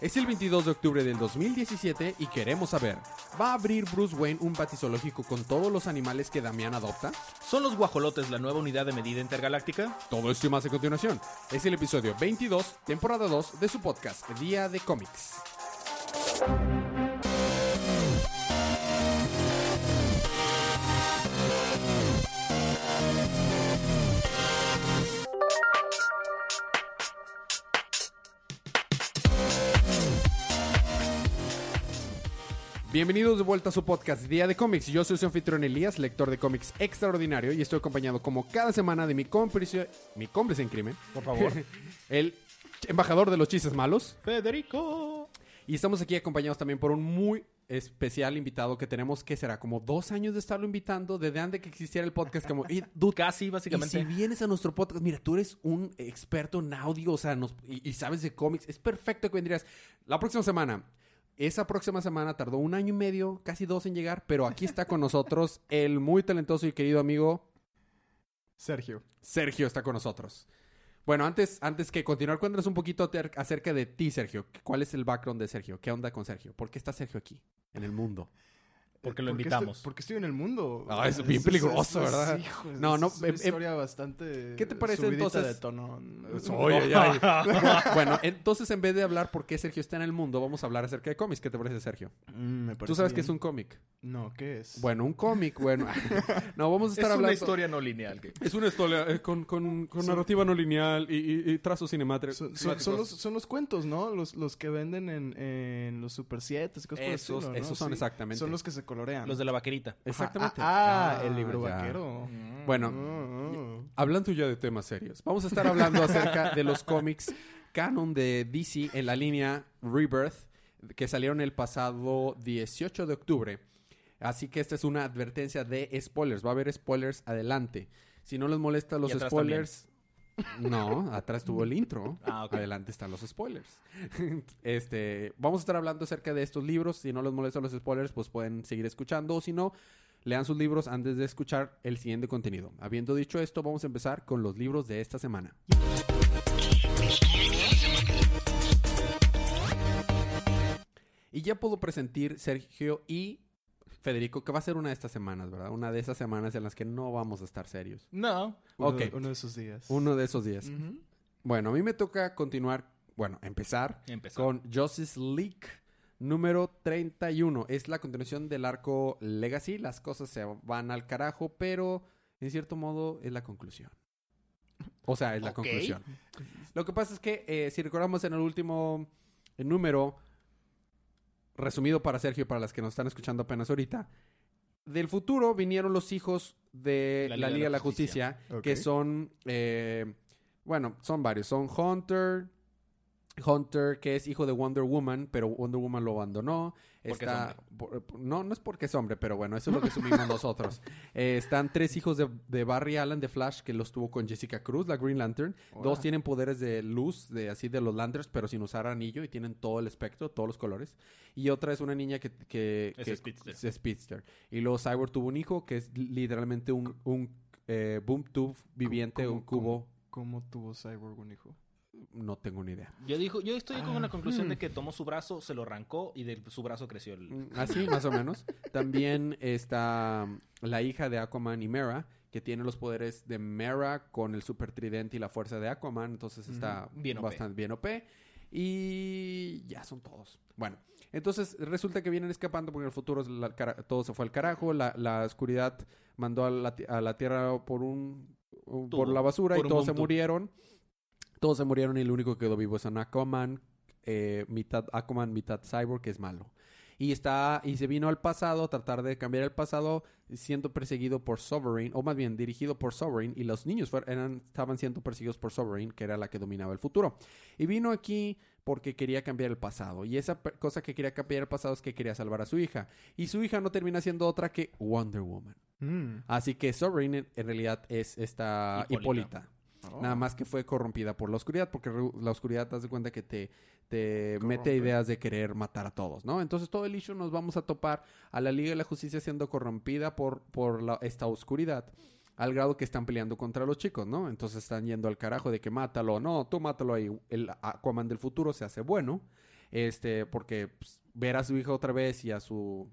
Es el 22 de octubre del 2017 y queremos saber, ¿va a abrir Bruce Wayne un batizoológico con todos los animales que Damián adopta? ¿Son los guajolotes la nueva unidad de medida intergaláctica? Todo esto y más a continuación. Es el episodio 22, temporada 2 de su podcast Día de Cómics. Bienvenidos de vuelta a su podcast Día de Cómics. Yo soy su anfitrión Elías, lector de cómics extraordinario, y estoy acompañado como cada semana de mi cómplice, mi cómplice en crimen, Por favor. el embajador de los chistes malos. Federico. Y estamos aquí acompañados también por un muy especial invitado que tenemos, que será como dos años de estarlo invitando, desde antes que existiera el podcast, como, y, dude, Casi, y básicamente. si vienes a nuestro podcast, mira, tú eres un experto en audio, o sea, nos- y, y sabes de cómics, es perfecto que vendrías la próxima semana. Esa próxima semana tardó un año y medio, casi dos en llegar, pero aquí está con nosotros el muy talentoso y querido amigo Sergio. Sergio está con nosotros. Bueno, antes, antes que continuar, cuéntanos un poquito acerca de ti, Sergio. ¿Cuál es el background de Sergio? ¿Qué onda con Sergio? ¿Por qué está Sergio aquí, en el mundo? Porque lo ¿Por qué invitamos. estoy- porque estoy en el mundo. Ah, es bien peligroso, ¿verdad? hijo, No, es- no, Es una em- em- historia bastante. ¿Qué te parece entonces? de tono. Oye, ay, ay. bueno, entonces en vez de hablar por qué Sergio está en el mundo, vamos a hablar acerca de cómics. ¿Qué te parece, Sergio? Mm, me Tú parece sabes bien. que es un cómic. No, ¿qué es? Bueno, un cómic, bueno. no, vamos a Es estar una hablando. historia no lineal. Es una historia eh, con, con- con narrativa no lineal y, y, y trazos cinemáticos. Son, son- son los, son los cuentos, ¿no? Los, los que venden en, en los Super 7 y cosas por el Esos- estilo, ¿no? esos son exactamente. Son los que se colorean. Los de la vaquerita. Exactamente. Ah, ah, el libro ya. vaquero. Bueno, Ah, ah. Hablando ya de temas serios, vamos a estar hablando acerca de los cómics canon de DC en la línea Rebirth, que salieron el pasado 18 de octubre. Así que esta es una advertencia de spoilers. Va a haber spoilers adelante. Si no les molesta los spoilers... No, atrás tuvo el intro. Ah. Adelante están los spoilers. este, vamos a estar hablando acerca de estos libros. Si no les molestan los spoilers, pues pueden seguir escuchando. O si no, lean sus libros antes de escuchar el siguiente contenido. Habiendo dicho esto, vamos a empezar con los libros de esta semana. Y ya puedo presentar Sergio y Federico, que va a ser una de estas semanas, ¿verdad? Una de esas semanas en las que no vamos a estar serios. No. Uno, Ok. uno de esos días. Uno de esos días. Bueno, a mí me toca continuar, bueno, empezar Empezar. con Justice League número 31. Es la continuación del arco Legacy. Las cosas se van al carajo, pero en cierto modo es la conclusión. O sea, es la Ok. conclusión. Lo que pasa es que, eh, si recordamos en el último eh, número, resumido para Sergio y para las que nos están escuchando apenas ahorita, del futuro vinieron los hijos de la, Liga de la Justicia, que son, eh, bueno, son varios. Son Hunter, Hunter, que es hijo de Wonder Woman, pero Wonder Woman lo abandonó. Porque Está, es no, no es porque es hombre, pero bueno, eso es lo que asumimos nosotros. Eh, están tres hijos de, de Barry Allen de Flash, que los tuvo con Jessica Cruz, la Green Lantern. Hola. Dos tienen poderes de luz, de así de los Lanterns, pero sin usar anillo y tienen todo el espectro, todos los colores. Y otra es una niña que, que, Es que- Speedster. es Speedster. Y luego Cyborg tuvo un hijo que es literalmente un, un eh, boom tube viviente, ¿Cómo- un cubo. ¿Cómo tuvo Cyborg un hijo? No tengo ni idea. Yo, dijo, yo estoy con Ah, la conclusión hmm. de que tomó su brazo, se lo arrancó y de su brazo creció el... Mm, Así, más o menos. También está mm, la hija de Aquaman y Mera, que tiene los poderes de Mera con el super tridente y la fuerza de Aquaman. Entonces está Bien OP. bastante bien OP. Y ya son todos. Bueno, entonces resulta que vienen escapando porque en el futuro la cara- todo se fue al carajo. La, la oscuridad mandó a la, a la Tierra por un... por la basura Por y todos se murieron. Todos se murieron y el único que quedó vivo es un Aquaman, eh, mitad Aquaman, mitad Cyborg, que es malo. Y está, y se vino al pasado a tratar de cambiar el pasado, siendo perseguido por Sovereign, o más bien dirigido por Sovereign, y los niños eran, estaban siendo perseguidos por Sovereign, que era la que dominaba el futuro. Y vino aquí porque quería cambiar el pasado. Y esa cosa que quería cambiar el pasado es que quería salvar a su hija. Y su hija no termina siendo otra que Wonder Woman. Mm. Así que Sovereign en, en realidad es esta Hipólita. Hipólita. Oh. Nada más que fue corrompida por la oscuridad, porque la oscuridad te das de cuenta que te, te Corrompe. mete ideas de querer matar a todos, ¿no? Entonces todo el issue nos vamos a topar a la Liga de la Justicia siendo corrompida por, por la- esta oscuridad. Al grado que están peleando contra los chicos, ¿no? Entonces están yendo al carajo de que mátalo. No, tú mátalo ahí. El Aquaman del futuro se hace bueno. Este, porque pues, ver a su hija otra vez y a su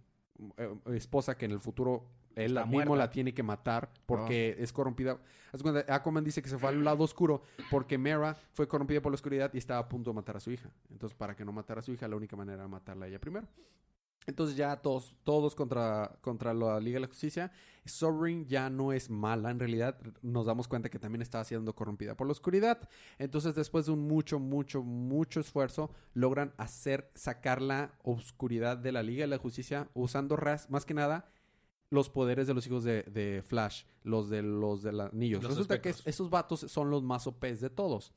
eh, esposa que en el futuro él Está mismo muerta. la tiene que matar porque es corrompida. Aquaman dice que se fue al lado oscuro porque Mera fue corrompida por la oscuridad y estaba a punto de matar a su hija. Entonces, para que no matara a su hija, la única manera era matarla a ella primero. Entonces ya todos, todos contra, contra la Liga de la Justicia. Sovereign ya no es mala, en realidad nos damos cuenta que también estaba siendo corrompida por la oscuridad. Entonces después de un mucho, mucho, mucho esfuerzo, logran hacer, sacar la oscuridad de la Liga de la Justicia usando ras- más que nada los poderes de los hijos de, de Flash, los de los de los anillos. Los Resulta que esos vatos son los más OPs de todos.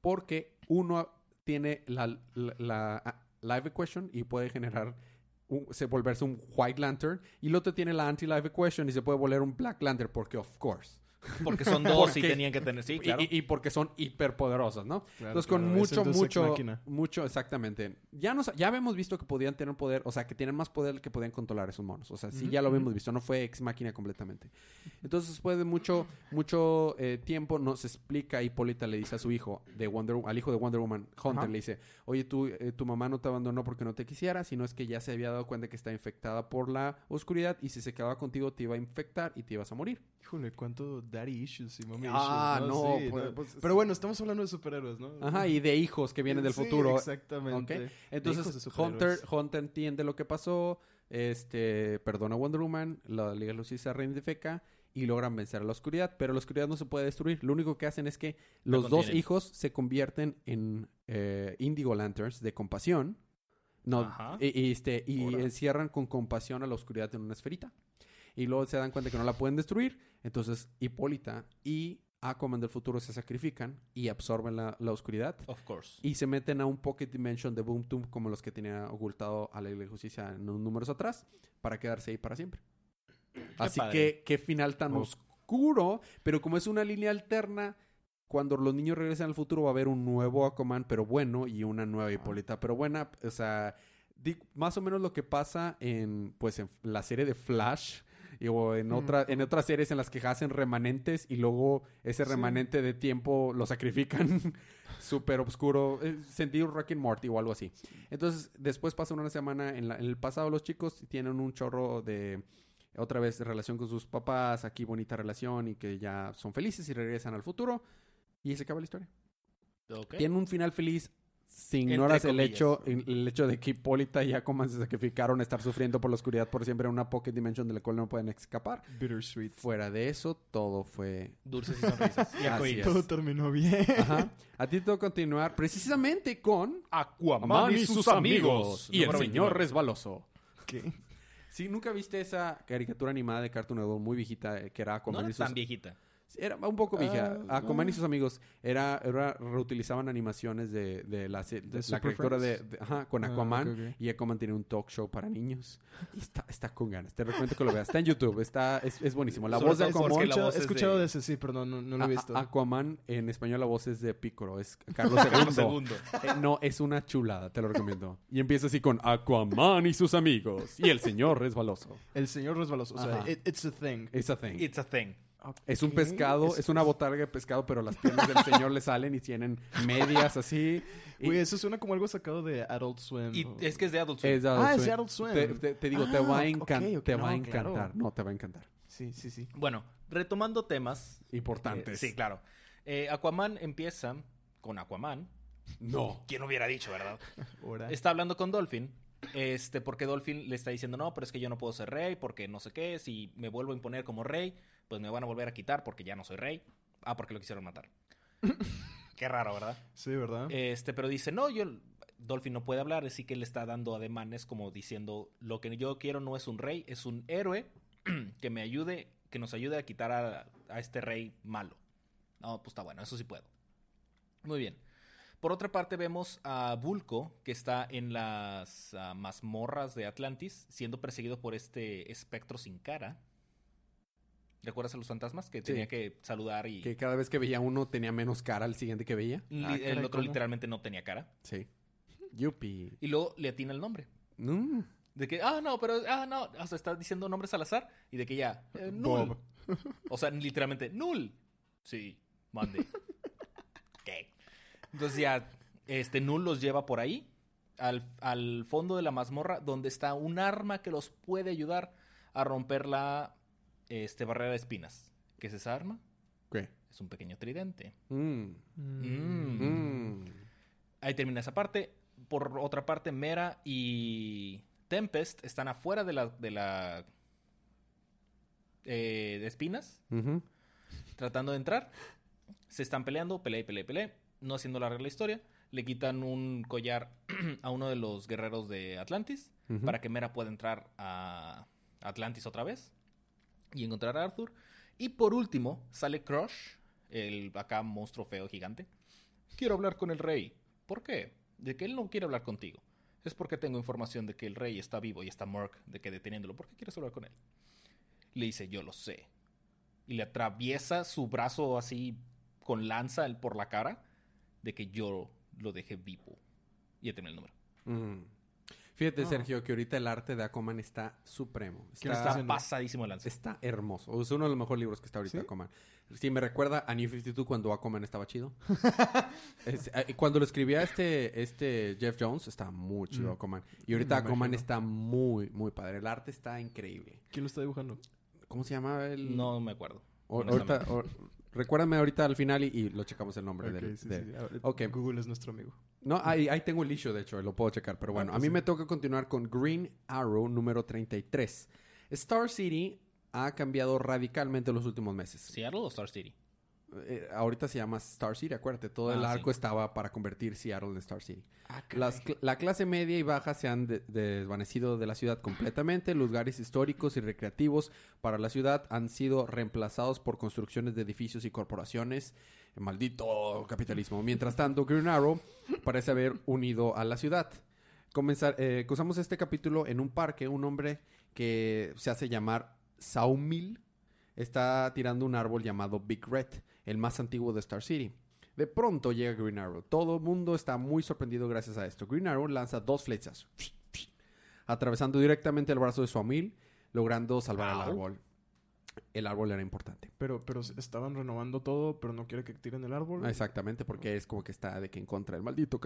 Porque uno tiene la, la- la, ah, live equation y puede generar un- se volverse un White Lantern y el otro tiene la anti-live equation y se puede volver un Black Lantern porque of course. Porque son dos y tenían que tener. Sí, Y- claro. y, y porque son hiperpoderosos, ¿no? Claro, Entonces con claro, mucho, mucho, mucho, exactamente. Ya nos, ya habíamos visto que podían tener poder, o sea, que tienen más poder que podían controlar esos monos. O sea, sí, ya lo habíamos visto, no fue ex máquina completamente. Entonces, después de mucho, mucho eh, tiempo, nos explica, Hipólita le dice a su hijo, de Wonder, Wo- al hijo de Wonder Woman, Hunter, Ajá. le dice, oye, tú, eh, tu mamá no te abandonó porque no te quisiera, sino es que ya se había dado cuenta que está infectada por la oscuridad y si se quedaba contigo te iba a infectar y te ibas a morir. Híjole, cuánto daddy issues y mommy Ah, issues. no, Sí, pues- pues- Pero bueno, estamos hablando de superhéroes, ¿no? Ajá, y de hijos que vienen del Sí, futuro. Exactamente. De Entonces, superhéroes. Hunter, Hunter entiende lo que pasó, este, perdona a Wonder Woman, la Liga Justicia reidentifica y logran vencer a la oscuridad, pero la oscuridad no se puede destruir. Lo único que hacen es que los dos hijos se convierten en eh, Indigo Lanterns de compasión. No, Ajá. y, y, este, y encierran con compasión a la oscuridad en una esferita. Y luego se dan cuenta que no la pueden destruir. Entonces, Hipólita y Aquaman del futuro se sacrifican y absorben la, la oscuridad. Of course. Y se meten a un Pocket Dimension de Boom Toom como los que tenía ocultado a la Liga de Justicia en unos números atrás para quedarse ahí para siempre. Así que qué final tan Oh. oscuro, pero como es una línea alterna, cuando los niños regresen al futuro va a haber un nuevo Aquaman pero bueno y una nueva Hipólita pero buena, o sea, más o menos lo que pasa en pues en la serie de Flash y, o en, Mm. otra, en otras series en las que hacen remanentes y luego ese Sí. remanente de tiempo lo sacrifican súper oscuro, eh, sentido Rock and Morty o algo así. Entonces, después pasa una semana en, la- en el pasado, los chicos tienen un chorro de otra vez relación con sus papás, aquí bonita relación y que ya son felices y regresan al futuro y se acaba la historia. Ok. Tiene un final feliz si ignoras el hecho, el hecho de que Hipólita y Aquaman se sacrificaron a estar sufriendo por la oscuridad por siempre en una pocket dimension de la cual no pueden escapar. Bittersweet. Fuera de eso, todo fue Dulces y sonrisas. Y. Todo terminó bien. Ajá. A ti te tengo que continuar precisamente con Aquaman y sus amigos. y el señor 29. resbaloso. ¿Qué? Sí, ¿nunca viste esa caricatura animada de Cartoon Network muy viejita eh, que era No Aquaman era y sus... tan viejita. Era un poco vieja. Ah, Aquaman y ah. sus amigos era, era reutilizaban animaciones de, de la, de ¿De la Super caricatura de, de- ajá, con Ah, Aquaman ok, ok. y Aquaman tiene un talk show para niños. Y está, está con ganas. Te recomiendo que lo veas. Está en YouTube. Está, es, es buenísimo. La voz de Aquaman... Escuchado- voz he es escuchado de- de ese, sí, perdón, no, no lo he A- visto. a- Aquaman en español la voz es de Pícoro, es Carlos Carlos II. segundo. Eh, no, es una chulada, te lo recomiendo. Y empieza así con Aquaman y sus amigos y el señor resbaloso. El señor resbaloso. O sea, it- it's a thing. Esa thing. It's a thing. Es un pescado, es, una botarga de pescado, pero las piernas del señor le salen y tienen medias así. Y Güey, eso suena como algo sacado de Adult Swim. Y o- es que es de Adult Swim. es Adult Ah, es Swim. de Adult Swim. Te, te- te digo, te Ah, va a, encan- ok, te va a encantar. claro. No, te va a encantar. Sí, sí, sí. Bueno, retomando temas. Importantes. eh, sí, claro. Eh, Aquaman empieza con Aquaman. No. ¿Quién hubiera dicho, verdad? Ahora. Está hablando con Dolphin. Este, porque Dolphin le está diciendo, no, pero es que yo no puedo ser rey, porque no sé qué, si me vuelvo a imponer como rey, pues me van a volver a quitar porque ya no soy rey. Ah, porque lo quisieron matar. qué raro, ¿verdad? Sí, ¿verdad? Este, pero dice, no, yo, Dolphin no puede hablar, así que le está dando ademanes como diciendo, lo que yo quiero no es un rey, es un héroe que me ayude, que nos ayude a quitar a, a este rey malo. No, pues está bueno, eso sí puedo. Muy bien. Por otra parte vemos a Vulco, que está en las ah, mazmorras de Atlantis, siendo perseguido por este espectro sin cara. ¿Recuerdas a los fantasmas? Que Sí. tenía que saludar y... Que cada vez que veía uno tenía menos cara al siguiente que veía. li- Ah, el caray, otro ¿cómo? literalmente no tenía cara. Sí. Yupi. Y luego le atina el nombre. Mm. De que, ah, no, pero, ah, no, o sea, está diciendo nombres al azar y de que ya, eh, null. Bob. O sea, literalmente, null. Sí, mande. ¿Qué? Entonces ya, este, null los lleva por ahí al, al fondo de la mazmorra donde está un arma que los puede ayudar a romper la este, barrera de espinas. ¿Qué es esa arma? ¿Qué? Es un pequeño tridente. Mm. Mm. Mm. Ahí termina esa parte. Por otra parte, Mera y Tempest están afuera de la, de la eh, de espinas, tratando de entrar. Se están peleando, pelea y pelea y pelea. No haciendo larga la historia. Le quitan un collar a uno de los guerreros de Atlantis para que Mera pueda entrar a Atlantis otra vez y encontrar a Arthur. Y por último, sale Crush, el acá monstruo feo gigante. Quiero hablar con el rey. ¿Por qué? De que él no quiere hablar contigo. Es porque tengo información de que el rey está vivo y está Merc, de que deteniéndolo. ¿Por qué quieres hablar con él? Le dice, yo lo sé. Y le atraviesa su brazo así con lanza por la cara de que yo lo dejé vivo. Y ya termina el número. Mm. Fíjate, Ah. Sergio, que ahorita el arte de Aquaman está supremo. ¿Qué le Está, pasadísimo de lanza. está hermoso. Es uno de los mejores libros que está ahorita ¿Sí? Aquaman. Sí, me recuerda a New 52 cuando Aquaman estaba chido. Es- eh, cuando lo escribía este, este Jeff Jones, estaba muy chido Mm. Aquaman. Y ahorita Me Aquaman imagino. está muy, muy padre. El arte está increíble. ¿Quién lo está dibujando? ¿Cómo se llama el...? No me acuerdo. O- ahorita, o- recuérdame ahorita al final y, y lo checamos el nombre Ok, del... sí, de- sí. Google es nuestro amigo. No, ahí, ahí tengo el issue, de hecho, lo puedo checar. Pero bueno, Ah, a pues mí sí. me toca continuar con Green Arrow número 33. Star City ha cambiado radicalmente en los últimos meses. ¿Seattle o Star City? Eh, ahorita se llama Star City, acuérdate. Todo el Ah, arco sí. estaba para convertir Seattle en Star City. Ah, Las cl- la clase media y baja se han de- desvanecido de la ciudad completamente. Lugares históricos y recreativos para la ciudad han sido reemplazados por construcciones de edificios y corporaciones. Maldito capitalismo. Mientras tanto, Green Arrow parece haber unido a la ciudad. Comenzar, eh, comenzamos este capítulo en un parque. Un hombre que se hace llamar Saumil está tirando un árbol llamado Big Red, el más antiguo de Star City. De pronto llega Green Arrow. Todo el mundo está muy sorprendido gracias a esto. Green Arrow lanza dos flechas, atravesando directamente el brazo de su amil, logrando salvar al árbol. El árbol era importante. Pero, pero estaban renovando todo, pero no quiere que tiren el árbol. Exactamente, porque es como que está de que en contra del maldito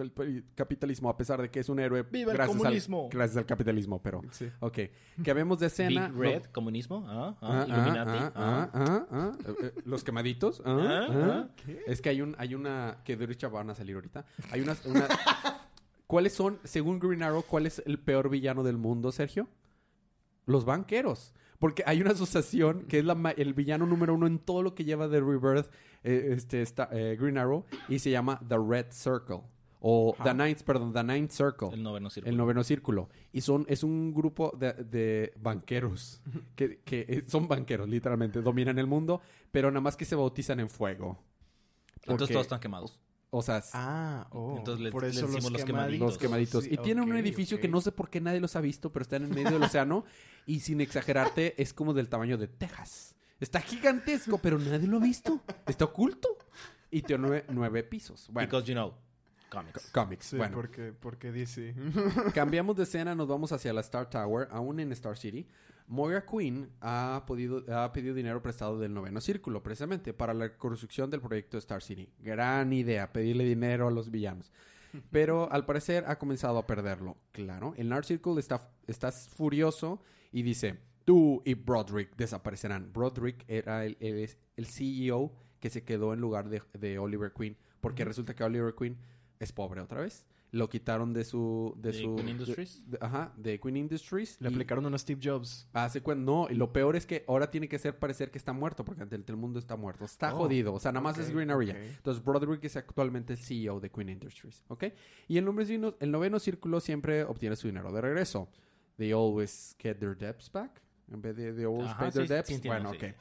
capitalismo, a pesar de que es un héroe. ¡Viva el gracias al- comunismo! gracias al capitalismo, pero... Sí. Ok. Que vemos de escena... Big Red, comunismo, ah, ah, Illuminati. Eh, los quemaditos. ah, Ah, ah. Es que hay un, hay una que de hecho van a salir ahorita. Hay una, una- ¿Cuáles son, según Green Arrow, cuál es el peor villano del mundo, Sergio? Los banqueros. Porque hay una asociación que es la el villano número uno en todo lo que lleva de Rebirth, eh, este, esta- eh, Green Arrow, y se llama The Red Circle. O The. Ninth, perdón, The Ninth Circle. El noveno círculo. El noveno círculo. Y son, es un grupo de, de banqueros. Que, que eh, son banqueros, literalmente. Dominan el mundo, pero nada más que se bautizan en fuego. Entonces todos están quemados. O sea, s- Ah, oh. Entonces por les eso decimos los quemaditos. los quemaditos. Sí, y tienen un edificio que no sé por qué nadie los ha visto, pero están en medio del océano. Y sin exagerarte, es como del tamaño de Texas. Está gigantesco, pero nadie lo ha visto. Está oculto. Y tiene nueve, nueve pisos. Bueno, Because, you know, comics. Sí, bueno, porque, porque dice... Cambiamos de escena, nos vamos hacia la Star Tower, aún en Star City. Moira Queen ha, podido, ha pedido dinero prestado del noveno círculo, precisamente, para la construcción del proyecto Star City. Gran idea, pedirle dinero a los villanos. Pero al parecer ha comenzado a perderlo. Claro, el Nard Circle está, está furioso y dice, tú y Broderick desaparecerán. Broderick era el, el, el CEO que se quedó en lugar de, de Oliver Queen, porque resulta que Oliver Queen es pobre otra vez. Lo quitaron de su... De, ¿De su Queen Industries? de- ajá, de Queen Industries. Le y aplicaron una Steve Jobs. Hace cuen- No, y lo peor es que ahora tiene que ser parecer que está muerto, porque ante el, el mundo está muerto. Está Oh, jodido. O sea, nada más es Green ok. Entonces, Broderick es actualmente el CEO de Queen Industries, ¿ok? Y el, nombre signo- el noveno círculo siempre obtiene su dinero de regreso. They always get their debts back. En vez de they always Ajá, pay their sí, debts. sí entiendo, bueno, sí. ok.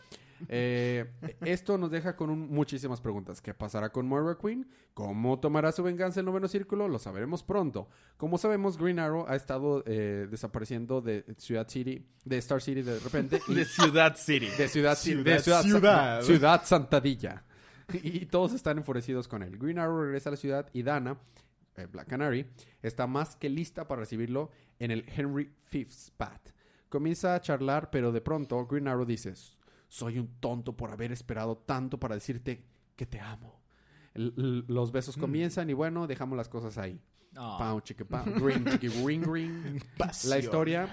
Eh, esto nos deja con un- muchísimas preguntas. ¿Qué pasará con Moira Queen? ¿Cómo tomará su venganza el noveno círculo? Lo sabremos pronto. Como sabemos, Green Arrow ha estado eh, desapareciendo de Ciudad City, de Star City de repente. y- De Ciudad City. de Ciudad City. Ciudad, de Ciudad, ciudad. Ciudad Santadilla. Y todos están enfurecidos con él. Green Arrow regresa a la ciudad y Dana, eh, Black Canary, está más que lista para recibirlo en el Henry V Spat. Comienza a charlar, pero de pronto Green Arrow dice, soy un tonto por haber esperado tanto para decirte que te amo. l- l- los besos comienzan y bueno, dejamos las cosas ahí. Ah. Pau, chiqui, pau, green, chiqui, green, green. La historia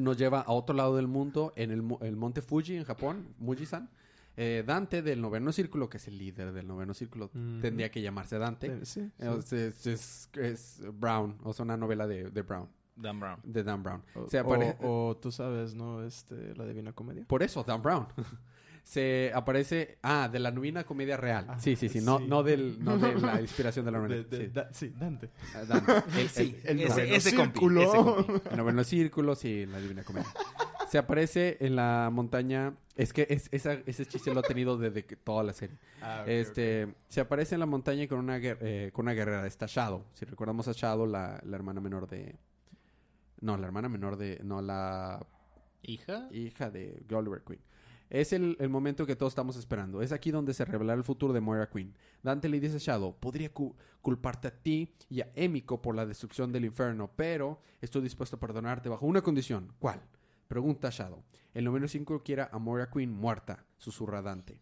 nos lleva a otro lado del mundo, en el, mo- el monte Fuji, en Japón, Muji-san. Eh, Dante del noveno círculo, que es el líder del noveno círculo, Ujú. tendría que llamarse Dante. Eh, Sí, sí. Es, es- es- es Brown, o sea, una novela de, de Brown, Dan Brown. de Dan Brown. O, Se apare- o- o tú sabes, ¿no? Este, la Divina Comedia. Por eso, Dan Brown. Se aparece... Ah, de la novena comedia real. Ah, sí, sí, sí. No, sí. no, del, no de la inspiración de la de- sí. da- sí, Dante. Ah, Dante. El, Sí, el- El ese- ese compi, círculo. ese compi. el noveno círculo, sí, la divina comedia. Se aparece en la montaña... Es que es- esa- ese chiste lo ha tenido desde que- toda la serie. Ah, este, Se aparece en la montaña con una, eh, con una guerrera. Está Shadow. Si recordamos a Shadow, la, la hermana menor de... No, la hermana menor de... No, la ¿Hija? hija de Oliver Queen. Es el, el momento que todos estamos esperando. Es aquí donde se revelará el futuro de Moira Queen. Dante le dice a Shadow, podría cu- culparte a ti y a Emiko por la destrucción del infierno, pero estoy dispuesto a perdonarte bajo una condición. ¿Cuál? Pregunta Shadow. El noveno 5 quiera a Moira Queen muerta, susurra Dante.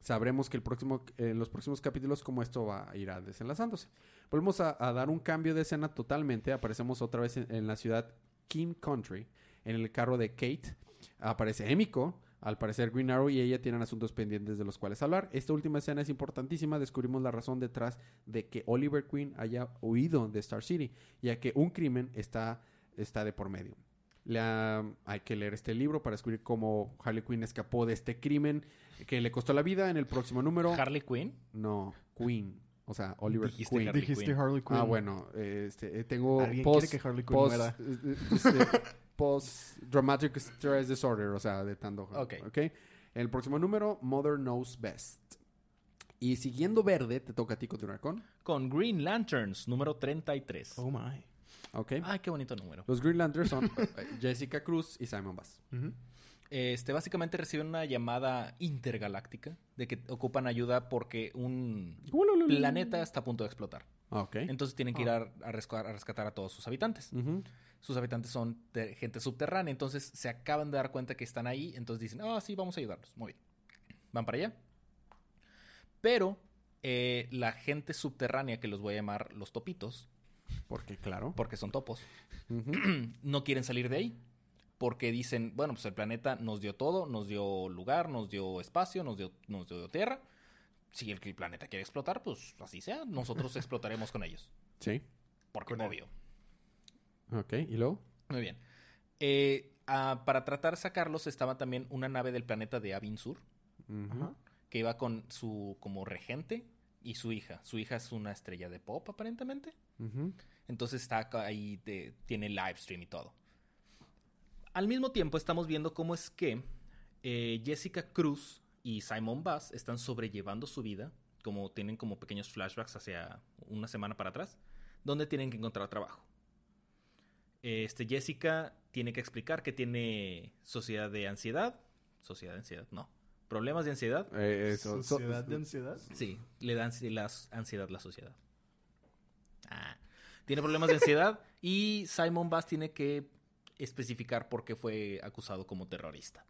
Sabremos que el próximo, en los próximos capítulos cómo esto va a ir desenlazándose. Volvemos a, a dar un cambio de escena totalmente. Aparecemos otra vez en, en la ciudad King Country, en el carro de Kate. Aparece Emiko. Al parecer Green Arrow y ella tienen asuntos pendientes de los cuales hablar. Esta última escena es importantísima. Descubrimos la razón detrás de que Oliver Queen haya huido de Star City, ya que un crimen está, está de por medio. La- hay que leer este libro para descubrir cómo Harley Quinn escapó de este crimen que le costó la vida en el próximo número. ¿Harley Quinn? no, Queen. O sea, Oliver Dijiste Queen. Harley Dijiste Quinn. Harley Quinn. Ah, bueno, eh, este, eh, tengo Alguien post, quiere que Harley Quinn post, muera. eh, este, post dramatic stress disorder, o sea, de tanto. Ok. ok. El próximo número, Mother Knows Best. Y siguiendo verde, te toca a ti continuar con. Con Green Lanterns, número 33. Oh my. Ok. Ay, qué bonito número. Los Green Lanterns son eh, Jessica Cruz y Simon Bass. Ujú. Este, básicamente reciben una llamada intergaláctica de que ocupan ayuda porque un planeta está a punto de explotar. Entonces tienen que ir a, a resca- a rescatar a todos sus habitantes. Sus habitantes son gente subterránea, entonces se acaban de dar cuenta que están ahí, entonces dicen, ah, sí, vamos a ayudarlos. Muy bien. Van para allá. Pero eh, la gente subterránea, que los voy a llamar los topitos, Porque, claro. porque son topos, no quieren salir de ahí. Porque dicen, bueno, pues el planeta nos dio todo, nos dio lugar, nos dio espacio, nos dio, nos dio tierra. Si el, el planeta quiere explotar, pues así sea, nosotros explotaremos con ellos. Sí. Porque Con obvio. Ok. ¿Y luego? Muy bien. Eh, ah, para tratar de sacarlos estaba también una nave del planeta de Avin Sur, Ujú. Ajá. que iba con su como regente y su hija. Su hija es una estrella de pop, aparentemente. Entonces está ahí, de- tiene live stream y todo. Al mismo tiempo estamos viendo cómo es que eh, Jessica Cruz y Simon Bass están sobrellevando su vida, como tienen como pequeños flashbacks hacia una semana para atrás, donde tienen que encontrar trabajo. Este, Jessica tiene que explicar que tiene sociedad de ansiedad. Sociedad de ansiedad, no. Problemas de ansiedad. Eh, eso, so- ¿Sociedad de ansiedad? Sí, le da ansi- la ansiedad la sociedad. Ah, tiene problemas de ansiedad y Simon Bass tiene que especificar por qué fue acusado como terrorista.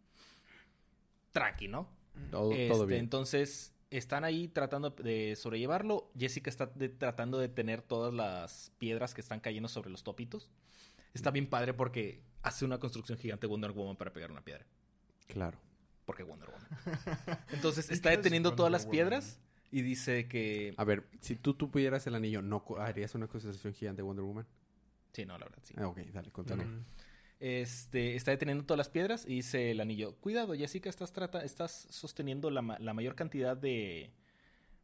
Tranqui, ¿no? todo, Este, todo bien. Entonces, están ahí tratando de sobrellevarlo. Jessica está de- tratando de tener todas las piedras que están cayendo sobre los topitos. Está bien padre porque hace una construcción gigante Wonder Woman para pegar una piedra. Claro. Porque Wonder Woman. Entonces, está deteniendo todas las Woman. piedras y dice que... A ver, si tú tuvieras el anillo, ¿no harías una constelación gigante de Wonder Woman? Sí, no, la verdad, sí. Ah, ok, dale, continúa. Mm. Este, está deteniendo todas las piedras y dice el anillo, cuidado, Jessica, estás, trata estás sosteniendo la, ma- la mayor cantidad de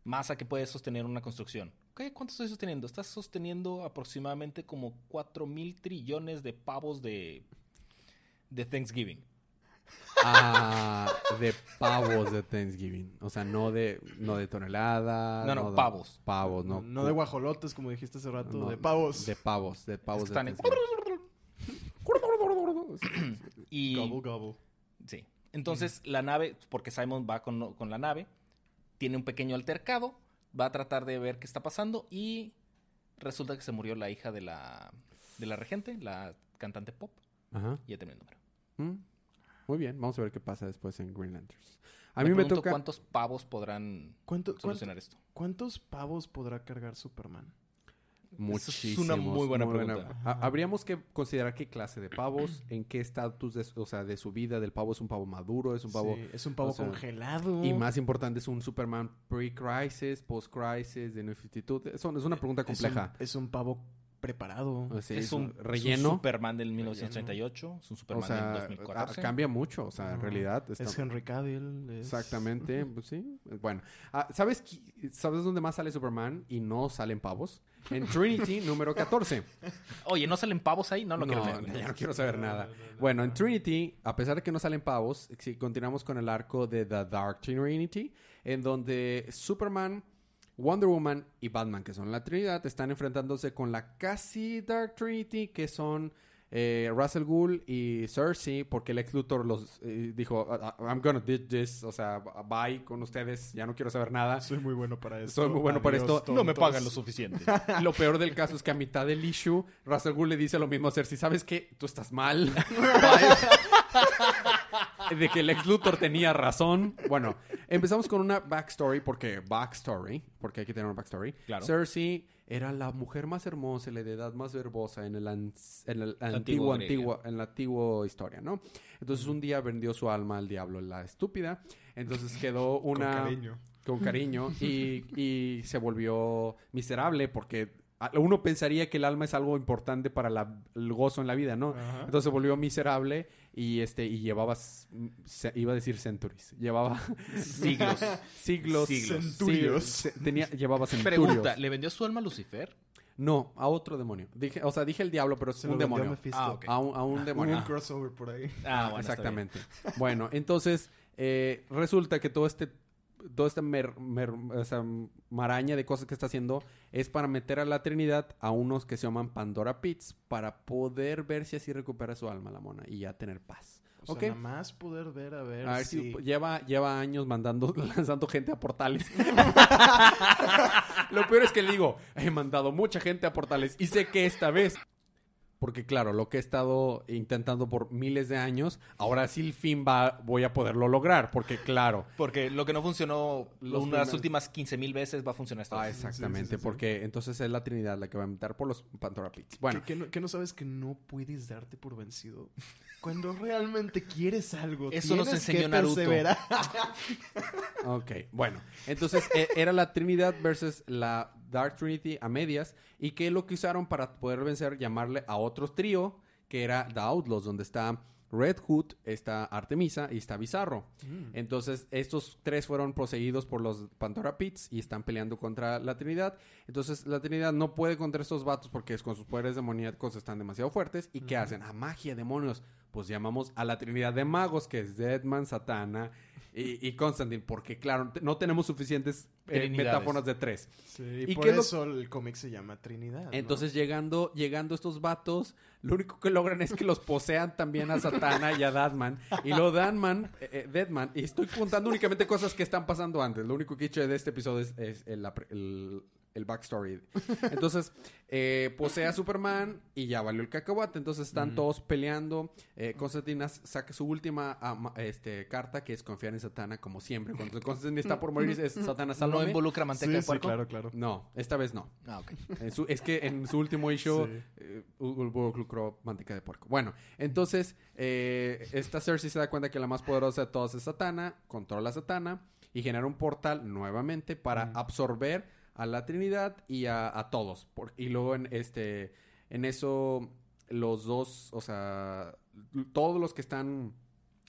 masa que puede sostener una construcción. ¿Qué? ¿Cuánto estoy sosteniendo? Estás sosteniendo aproximadamente como 4 mil trillones de pavos de, de Thanksgiving. Ah, de pavos de Thanksgiving. O sea, no de, no de tonelada. No, no, de- pavos. Pavos, No, no. de guajolotes, como dijiste hace rato, no, de pavos. De pavos, de pavos de Están en- Thanksgiving. Y, Gobble, gobble. Sí. Entonces, la nave, porque Simon va con, con la nave, tiene un pequeño altercado, va a tratar de ver qué está pasando y resulta que se murió la hija de la, de la regente, la cantante pop, Ajá. y ya terminó el número. Mm. Muy bien, vamos a ver qué pasa después en Green Lanterns. A mí me pregunto toca... ¿Cuántos pavos podrán ¿Cuánto- cuánto- solucionar esto? ¿Cuántos pavos podrá cargar Superman? Muchísimos. Es una muy buena pregunta. Ha- Habríamos que considerar qué clase de pavos, en qué estatus de, o sea, de su vida del pavo. ¿Es un pavo maduro? ¿Es un pavo...? Sí, es un pavo o sea, congelado. Y más importante, ¿es un Superman pre-crisis, post-crisis, de New 52? Eso es una pregunta Es compleja. un, es un pavo preparado. O sea, es, un relleno. Es un Superman del 1938, es un o Superman sea, del ah, 2014. cambia mucho. O sea, en realidad... está- Es Henry Cavill. es- Exactamente, pues sí. Bueno, Ah, ¿sabes, ¿sabes dónde más sale Superman y no salen pavos? En Trinity número 14. Oye, ¿no salen pavos ahí? No lo quiero no, ver. ya no quiero saber nada. Bueno, en Trinity, a pesar de que no salen pavos, sí, continuamos con el arco de The Dark Trinity, en donde Superman, Wonder Woman y Batman, que son la Trinidad, están enfrentándose con la casi Dark Trinity, que son eh, Russell Gould y Cersei, porque el ex Luthor los eh, dijo, "I- I- I'm gonna do this, o sea, bye con ustedes, ya no quiero saber nada. Soy muy bueno para esto. Soy muy bueno para esto. No me pagan lo suficiente. Lo peor del caso es que a mitad del issue, Russell Gould le dice lo mismo a Cersei. ¿Sabes qué? Tú estás mal. Bye. de que el ex Luthor tenía razón. Bueno, empezamos con una backstory, porque backstory, porque hay que tener una backstory. Claro. Cersei era la mujer más hermosa y la de edad más verbosa en el, an- en el antiguo, Antiguo en la antigua historia, ¿no? Entonces un día vendió su alma al diablo, la estúpida. Entonces quedó una Con cariño. con cariño y, y se volvió miserable porque uno pensaría que el alma es algo importante para la- el gozo en la vida, ¿no? Ajá. Entonces se volvió miserable y este y llevaba se- iba a decir centuries, llevaba Siglos. siglos, Siglos. Centurios. se- tenía llevaba centurios. Pregunta, ¿le vendió su alma a Lucifer? No, a otro demonio. Dije, o sea, dije el diablo, pero es Se un demonio. Ah. A un, a un demonio. un crossover por ahí. Ah, bueno, está bien. Exactamente. Bueno, entonces eh, resulta que todo este toda esta mer- mer- o sea, maraña de cosas que está haciendo es para meter a la Trinidad a unos que se llaman Pandora Pits para poder ver si así recupera su alma la mona y ya tener paz. O nada más poder ver a ver, A ver si si... lleva, lleva años mandando, lanzando gente a portales. lo peor es que le digo, he mandado mucha gente a portales y sé que esta vez, porque claro, lo que he estado intentando por miles de años, ahora sí el fin va, voy a poderlo lograr, porque claro. Porque lo que no funcionó Los unas primeros- últimas 15 mil veces va a funcionar esta Ah, vez. exactamente, sí, sí, sí. porque entonces es la Trinidad la que va a meter por los Pandora Pits. Bueno, ¿Qué, qué no, qué no sabes que no puedes darte por vencido? Cuando realmente quieres algo, Eso nos enseñó que Naruto. perseverar. Ok, bueno. Entonces eh, era la Trinidad versus la Dark Trinity a medias. ¿Y qué es lo que usaron para poder vencer? Llamarle a otro trío, que era The Outlaws, donde está Red Hood, está Artemisa y está Bizarro. Entonces estos tres fueron poseídos por los Pandora Pits y están peleando contra la Trinidad. Entonces la Trinidad no puede contra estos vatos porque es con sus poderes demoníacos están demasiado fuertes. ¿Y qué hacen? A magia, demonios. Pues llamamos a la Trinidad de magos, que es Deadman, Satana y, y Constantine. Porque claro, no tenemos suficientes eh, metáforas de tres. Sí, ¿Y por lo- eso el cómic se llama Trinidad. ¿no? Entonces llegando, llegando estos vatos, lo único que logran es que los posean también a Satana y a Deadman. Y lo Deadman, eh, eh, Deadman, y estoy contando únicamente cosas que están pasando antes. Lo único que he hecho de este episodio es, es el, apre- el- el backstory. Entonces, eh, posee a Superman y ya valió el cacahuate. Entonces están todos peleando. Eh, Constantine saca su última ama- este, carta, que es confiar en Satana, como siempre. Cuando Constantine está por morir, es Satana, ¿No sálvame. involucra manteca Sí, de sí, puerco? claro, claro. No, esta vez no. Ah, su- es que en su último issue Sí. eh, involucró manteca de puerco. Bueno, entonces eh, esta Cersei se da cuenta que la más poderosa de todas es Satana, controla a Satana y genera un portal nuevamente para absorber a la Trinidad y a, a todos. Por- y luego en este en eso los dos, o sea, todos los que están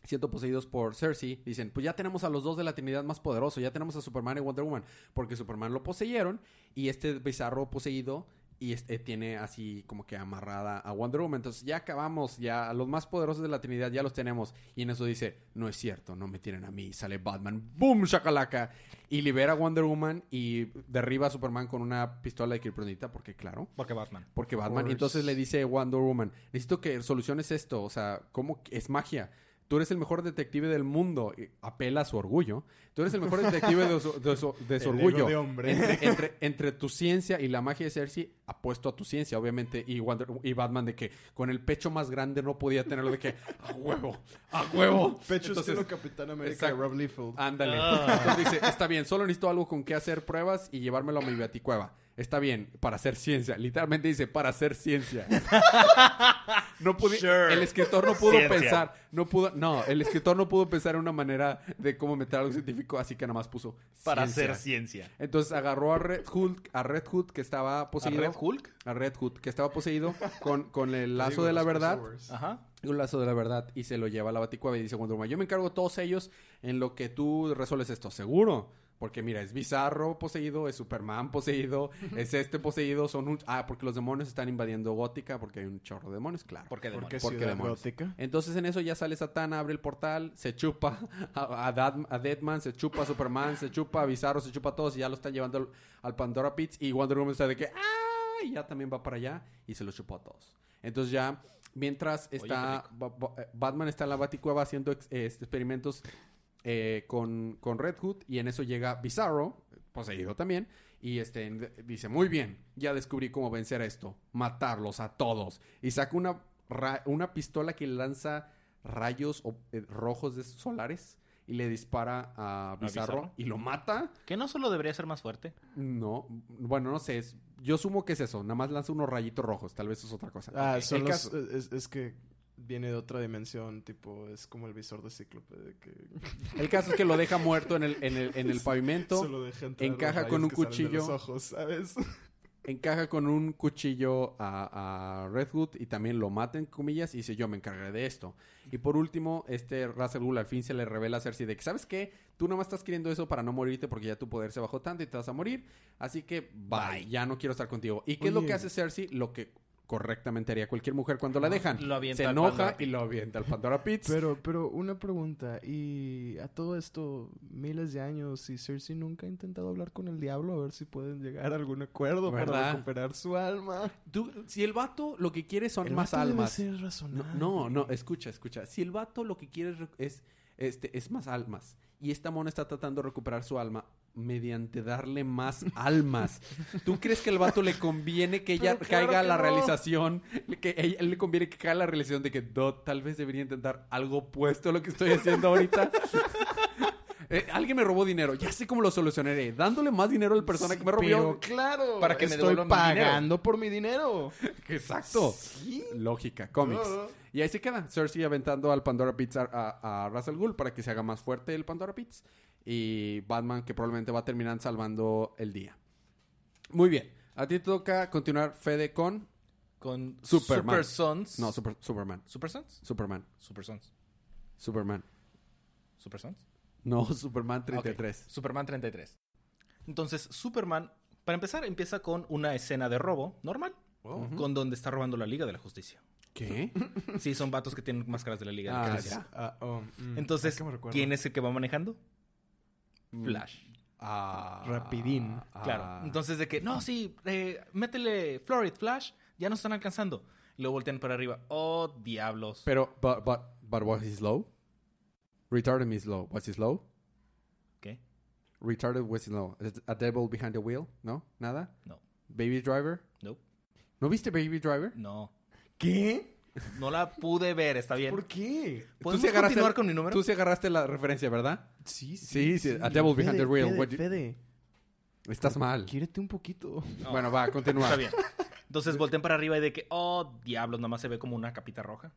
siendo poseídos por Cersei, dicen, pues ya tenemos a los dos de la Trinidad más poderosos, ya tenemos a Superman y Wonder Woman, porque Superman lo poseyeron y este bizarro poseído y este tiene así como que amarrada a Wonder Woman. Entonces ya acabamos, ya a los más poderosos de la Trinidad ya los tenemos. Y en eso dice, no es cierto, no me tienen a mí. Sale Batman, ¡boom! shakalaka Y libera a Wonder Woman y derriba a Superman con una pistola de kriptonita, porque claro, Porque Batman. porque Batman. course. Entonces le dice Wonder Woman, necesito que soluciones esto. O sea, ¿cómo es magia? Tú eres el mejor detective del mundo. Y apela a su orgullo. Tú eres el mejor detective de su, de su- de su El orgullo. de hombre. Entre, entre, entre tu ciencia y la magia de Cersei, apuesto a tu ciencia, obviamente. Y, Wonder- y Batman de que con el pecho más grande no podía tenerlo de que a huevo, a huevo. Pecho Entonces, estilo Capitán América de Rob Liefeld. Ándale. Ah. Entonces dice, está bien, solo necesito algo con que hacer pruebas y llevármelo a mi baticueva. Está bien, para hacer ciencia. Literalmente dice, para hacer ciencia. no pude, Sure. El escritor no pudo Ciencia. pensar, no pudo, no, el escritor no pudo pensar en una manera de cómo meter algo científico, así que nada más puso Para ciencia. hacer ciencia. Entonces agarró a Red Hood, a Red Hood que estaba ¿A poseído. Red Hulk? a Red Hood, que estaba poseído con, con el lazo Digo, de la verdad. Ajá. Un lazo de la verdad y se lo lleva a la Baticueva y dice Wonder Woman, yo me encargo de todos ellos en lo que tú resuelves esto, seguro. Porque mira, es Bizarro poseído, es Superman poseído, es este poseído, son un... Ah, porque los demonios están invadiendo Gótica porque hay un chorro de demonios, claro. ¿Por qué ¿Por demonios? qué ¿Por qué ciudad demonios? gótica? Entonces en eso ya sale Satana, abre el portal, se chupa a, a, Dad- a Deadman, se chupa a Superman, se chupa a Bizarro, se chupa a todos y ya lo están llevando al, al Pandora Pits y Wonder Woman está de que ¡ah! Y ya también va para allá y se lo chupó a todos. Entonces ya, mientras está Ba- Ba- Batman está en la Baticueva haciendo ex- eh, experimentos eh, con, con Red Hood y en eso llega Bizarro, poseído también, y este dice, muy bien, ya descubrí cómo vencer a esto, matarlos a todos. Y saca una, una pistola que lanza rayos o- eh, rojos de solares y le dispara a Bizarro, Bizarro? y lo mata. ¿Que no solo debería ser más fuerte? No, bueno, no sé, es- yo sumo que es eso, nada más lanza unos rayitos rojos, tal vez es otra cosa. Ah, Ok, son el los- caso- es, es que viene de otra dimensión, tipo, es como el visor de Cíclope. De que El caso es que lo deja muerto en el, en el, en el pavimento. solo deja entrar los encaja con un cuchillo. los ojos, ¿sabes? encaja con un cuchillo a, a Red Hood y también lo mata en comillas y dice yo me encargaré de esto. Y por último, este Russell Gould al fin se le revela a Cersei de que ¿sabes qué? Tú nomás estás queriendo eso para no morirte porque ya tu poder se bajó tanto y te vas a morir. Así que bye, ya no quiero estar contigo. ¿Y qué es lo que hace Cersei? Lo que correctamente haría cualquier mujer cuando la dejan. Lo avienta se enoja Pandora y lo avienta al Pandora Pits. Pero, pero una pregunta, y a todo esto, miles de años, y Cersei nunca ha intentado hablar con el diablo a ver si pueden llegar a algún acuerdo para recuperar su alma. Tú- si el vato lo que quiere son El más vato debe almas. ser No, razonable. no, no, escucha, escucha. Si el vato lo que quiere es, re- es, este, es más almas y esta mona está tratando de recuperar su alma mediante darle más almas, ¿tú crees que al vato le conviene que ella claro caiga a la no. realización, que ella le conviene que caiga a la realización de que "Do, tal vez debería intentar algo opuesto a lo que estoy haciendo ahorita? Eh, alguien me robó dinero, ya sé cómo lo solucionaré, dándole más dinero a la persona que me robó. Pero claro, Para que me estoy mi pagando por mi dinero. Exacto. Sí. Lógica, cómics. Y ahí se queda. Cersei aventando al Pandora Pits a, a, a Russell Gould para que se haga más fuerte el Pandora Pits. Y Batman que probablemente va a terminar salvando el día. Muy bien. A ti te toca continuar, Fede, con... Con Superman. Super Sons. No, Super- Superman. ¿Super Sons? Superman. Super Sons. Superman. ¿Super Sons? No, Superman 33. Ok, Superman 33. Entonces, Superman, para empezar, empieza con una escena de robo normal. Con donde está robando la Liga de la Justicia. ¿Qué? Sí, son vatos que tienen máscaras de la Liga de la Ah, Justicia. Ah, oh, mm, Entonces. ¿quién es el que va manejando? Flash. Ah, Rapidín. ah, Claro. Entonces, de que, no, sí, eh, métele Florid Flash, ya nos están alcanzando. Y lo voltean para arriba. Oh, diablos. Pero, but, but, but was he slow? Retarded me slow. Was he slow? ¿Qué? Retarded was he slow. A devil behind the wheel? ¿No? ¿Nada? No. Baby Driver? No. ¿No viste Baby Driver? No. ¿Qué? No la pude ver, está bien. ¿Por qué? ¿Podemos sí agarraste continuar el- con mi número? Tú sí agarraste la referencia, ¿verdad? Sí, Sí, sí, a devil behind the wheel. Fede, Fede, Estás mal. quiérete un poquito. No. Bueno, va, continúa. Está bien. Entonces voltean para arriba y de que, oh, diablos, nomás se ve como una capita roja.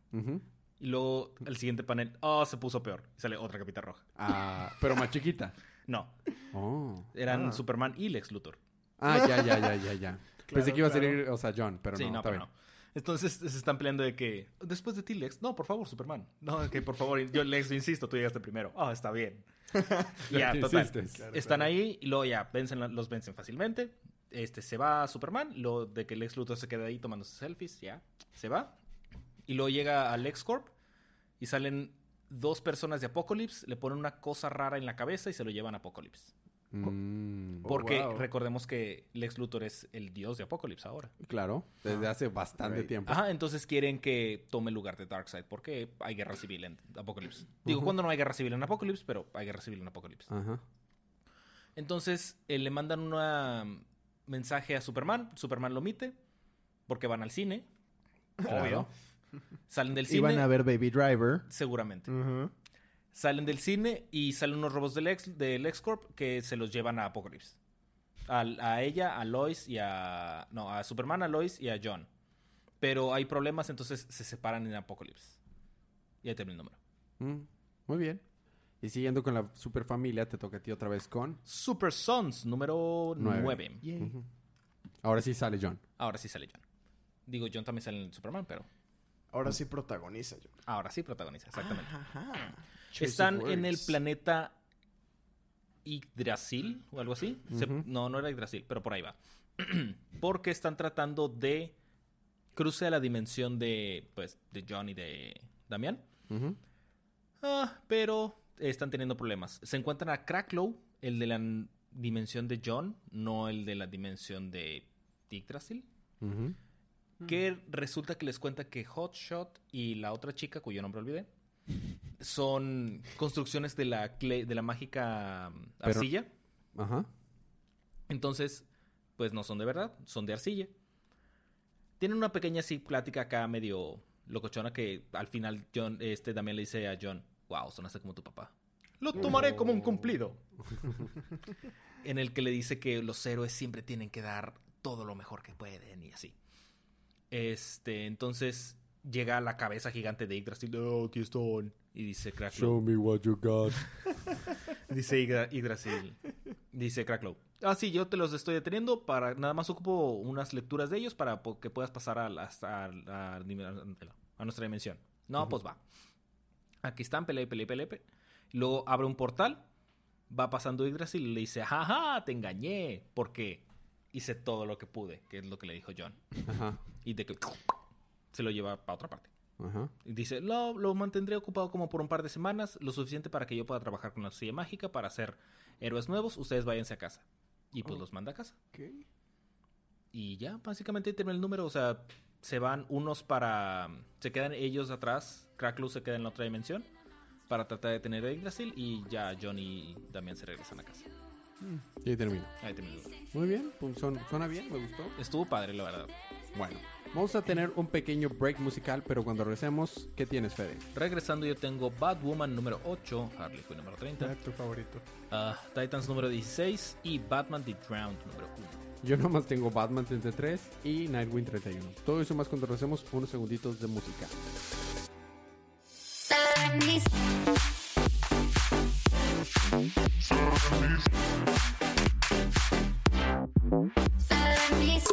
Y luego el siguiente panel, oh, se puso peor. Y sale otra capita roja. Ah, pero más chiquita. No, Oh. eran Ah. Superman y Lex Luthor. Ah, ya, ya, ya, ya, ya. Pensé que iba a salir, o sea, John, pero sí, no, no, está pero bien. no. Entonces se están peleando de que, después de ti, Lex, no, por favor, Superman. No, que por favor, yo, Lex, insisto, tú llegaste primero. Ah, está bien. ya, total. Claro, Están ahí y luego ya vencen, los vencen fácilmente. Este, se va Superman, lo de que Lex Luthor se queda ahí tomando sus selfies, ya, se va. Y luego llega a LexCorp y salen dos personas de Apocalypse, le ponen una cosa rara en la cabeza y se lo llevan a Apocalypse. Mm, Oh, Porque wow. recordemos que Lex Luthor es el dios de Apocalipsis ahora. claro, desde hace bastante Right. tiempo. Ajá, entonces quieren que tome el lugar de Darkseid porque hay guerra civil en Apocalipsis. Digo, cuando no hay guerra civil en Apocalipsis, pero hay guerra civil en Apocalipsis. Ajá. Entonces eh, le mandan un mensaje a Superman, Superman lo omite porque van al cine, obvio. Salen del cine, Iban a ver Baby Driver. seguramente. Ujú. Salen del cine y salen unos robos del ex del X-Corp que se los llevan a Apocalipsis. Al- a ella, a Lois y a... No, a Superman, a Lois y a John. Pero hay problemas, entonces se separan en Apocalipsis. Y ahí termina el número. Mm, muy bien. Y siguiendo con la superfamilia, te toca a ti otra vez con... Super Sons, número Nueve. 9. Yay. Ujú. Ahora sí sale John. Ahora sí sale John. Digo, John también sale en Superman, pero Ahora sí protagoniza yo. ahora sí protagoniza, exactamente. Ajá. Están en el planeta Yggdrasil o algo así. Se- no, no era Yggdrasil, pero por ahí va. Porque están tratando de cruce a la dimensión de, pues, de John y de Damián. Ah, pero están teniendo problemas. Se encuentran a Cracklow, el de la dimensión de John, no el de la dimensión de Yggdrasil. Que resulta que les cuenta que Hotshot y la otra chica, cuyo nombre olvidé, son construcciones de la, clay- de la mágica mm, Pero- arcilla. Ajá. Entonces, pues no son de verdad, son de arcilla. Tienen una pequeña así plática acá medio locochona que al final John, este también le dice a John, wow, sonaste como tu papá. Lo tomaré como un cumplido. en el que le dice que los héroes siempre tienen que dar todo lo mejor que pueden y así. Este, entonces llega la cabeza gigante de Yggdrasil. Oh, aquí están. Y dice Cracklow. me what you got. Dice Yggdra- Yggdrasil. Dice Cracklow. Ah, sí, yo te los estoy deteniendo para... Nada más ocupo unas lecturas de ellos para que puedas pasar a, la- hasta a, a- a nuestra dimensión. No, pues va. Aquí están, pelea, pelea, pelea. pelea. Luego abre un portal. Va pasando Yggdrasil y le dice, jaja, te engañé. Porque hice todo lo que pude, que es lo que le dijo John. Ajá. Y de que se lo lleva para otra parte. Ajá. Y Dice, lo, lo mantendré ocupado como por un par de semanas, lo suficiente para que yo pueda trabajar con la silla mágica para hacer héroes nuevos. Ustedes váyanse a casa. Y pues Oh. los manda a casa. Y ya, básicamente termina el número. O sea, se van unos para... Se quedan ellos atrás. Cracklow se queda en la otra dimensión. Para tratar de tener a Yggdrasil. Y ya Johnny y también se regresan a casa. Y ahí termino. Ahí número. Muy bien. Pues son- suena bien, me gustó. Estuvo padre, la verdad. Bueno, vamos a tener un pequeño break musical, pero cuando regresemos, ¿qué tienes, Fede? Regresando yo tengo Batwoman número 8, Harley Quinn número 30, tu favorito. ah, Titans número 16 y Batman The Drowned número 1. Yo nomás tengo Batman 33 y Nightwing 31. Todo eso más cuando regresemos unos segunditos de música. Salamis. Salamis.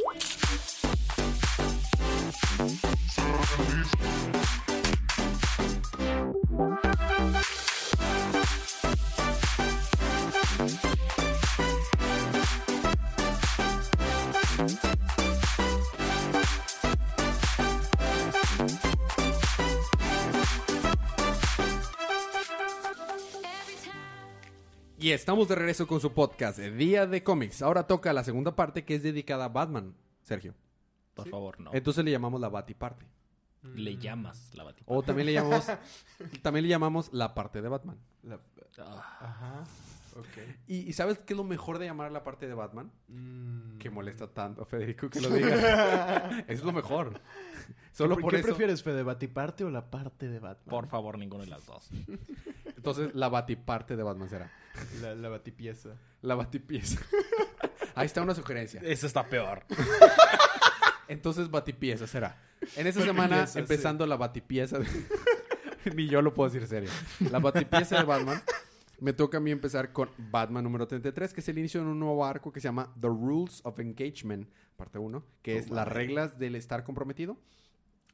Y estamos de regreso con su podcast, Día de Cómics. Ahora toca la segunda parte que es dedicada a Batman, Sergio. Por favor, no. Entonces le llamamos la Batiparte. Le llamas la batida. O también le llamamos también le llamamos la parte de Batman. La- Ajá. ¿Y, y sabes qué es lo mejor de llamar la parte de Batman? Mm. Que molesta tanto a Federico que lo diga. es lo mejor. Solo por ¿Qué eso. prefieres, Fede? ¿Batiparte o la parte de Batman? por favor, ninguno de las dos. Entonces la batiparte de Batman será. La, la batipieza. La batipieza. Ahí está una sugerencia. Eso está peor. Entonces batipieza será. En esta semana, empezando la batipieza. de- Ni yo lo puedo decir serio. La batipieza de Batman. Me toca a mí empezar con Batman número 33, que es el inicio de un nuevo arco que se llama The Rules of Engagement, parte 1, que es las reglas del estar comprometido.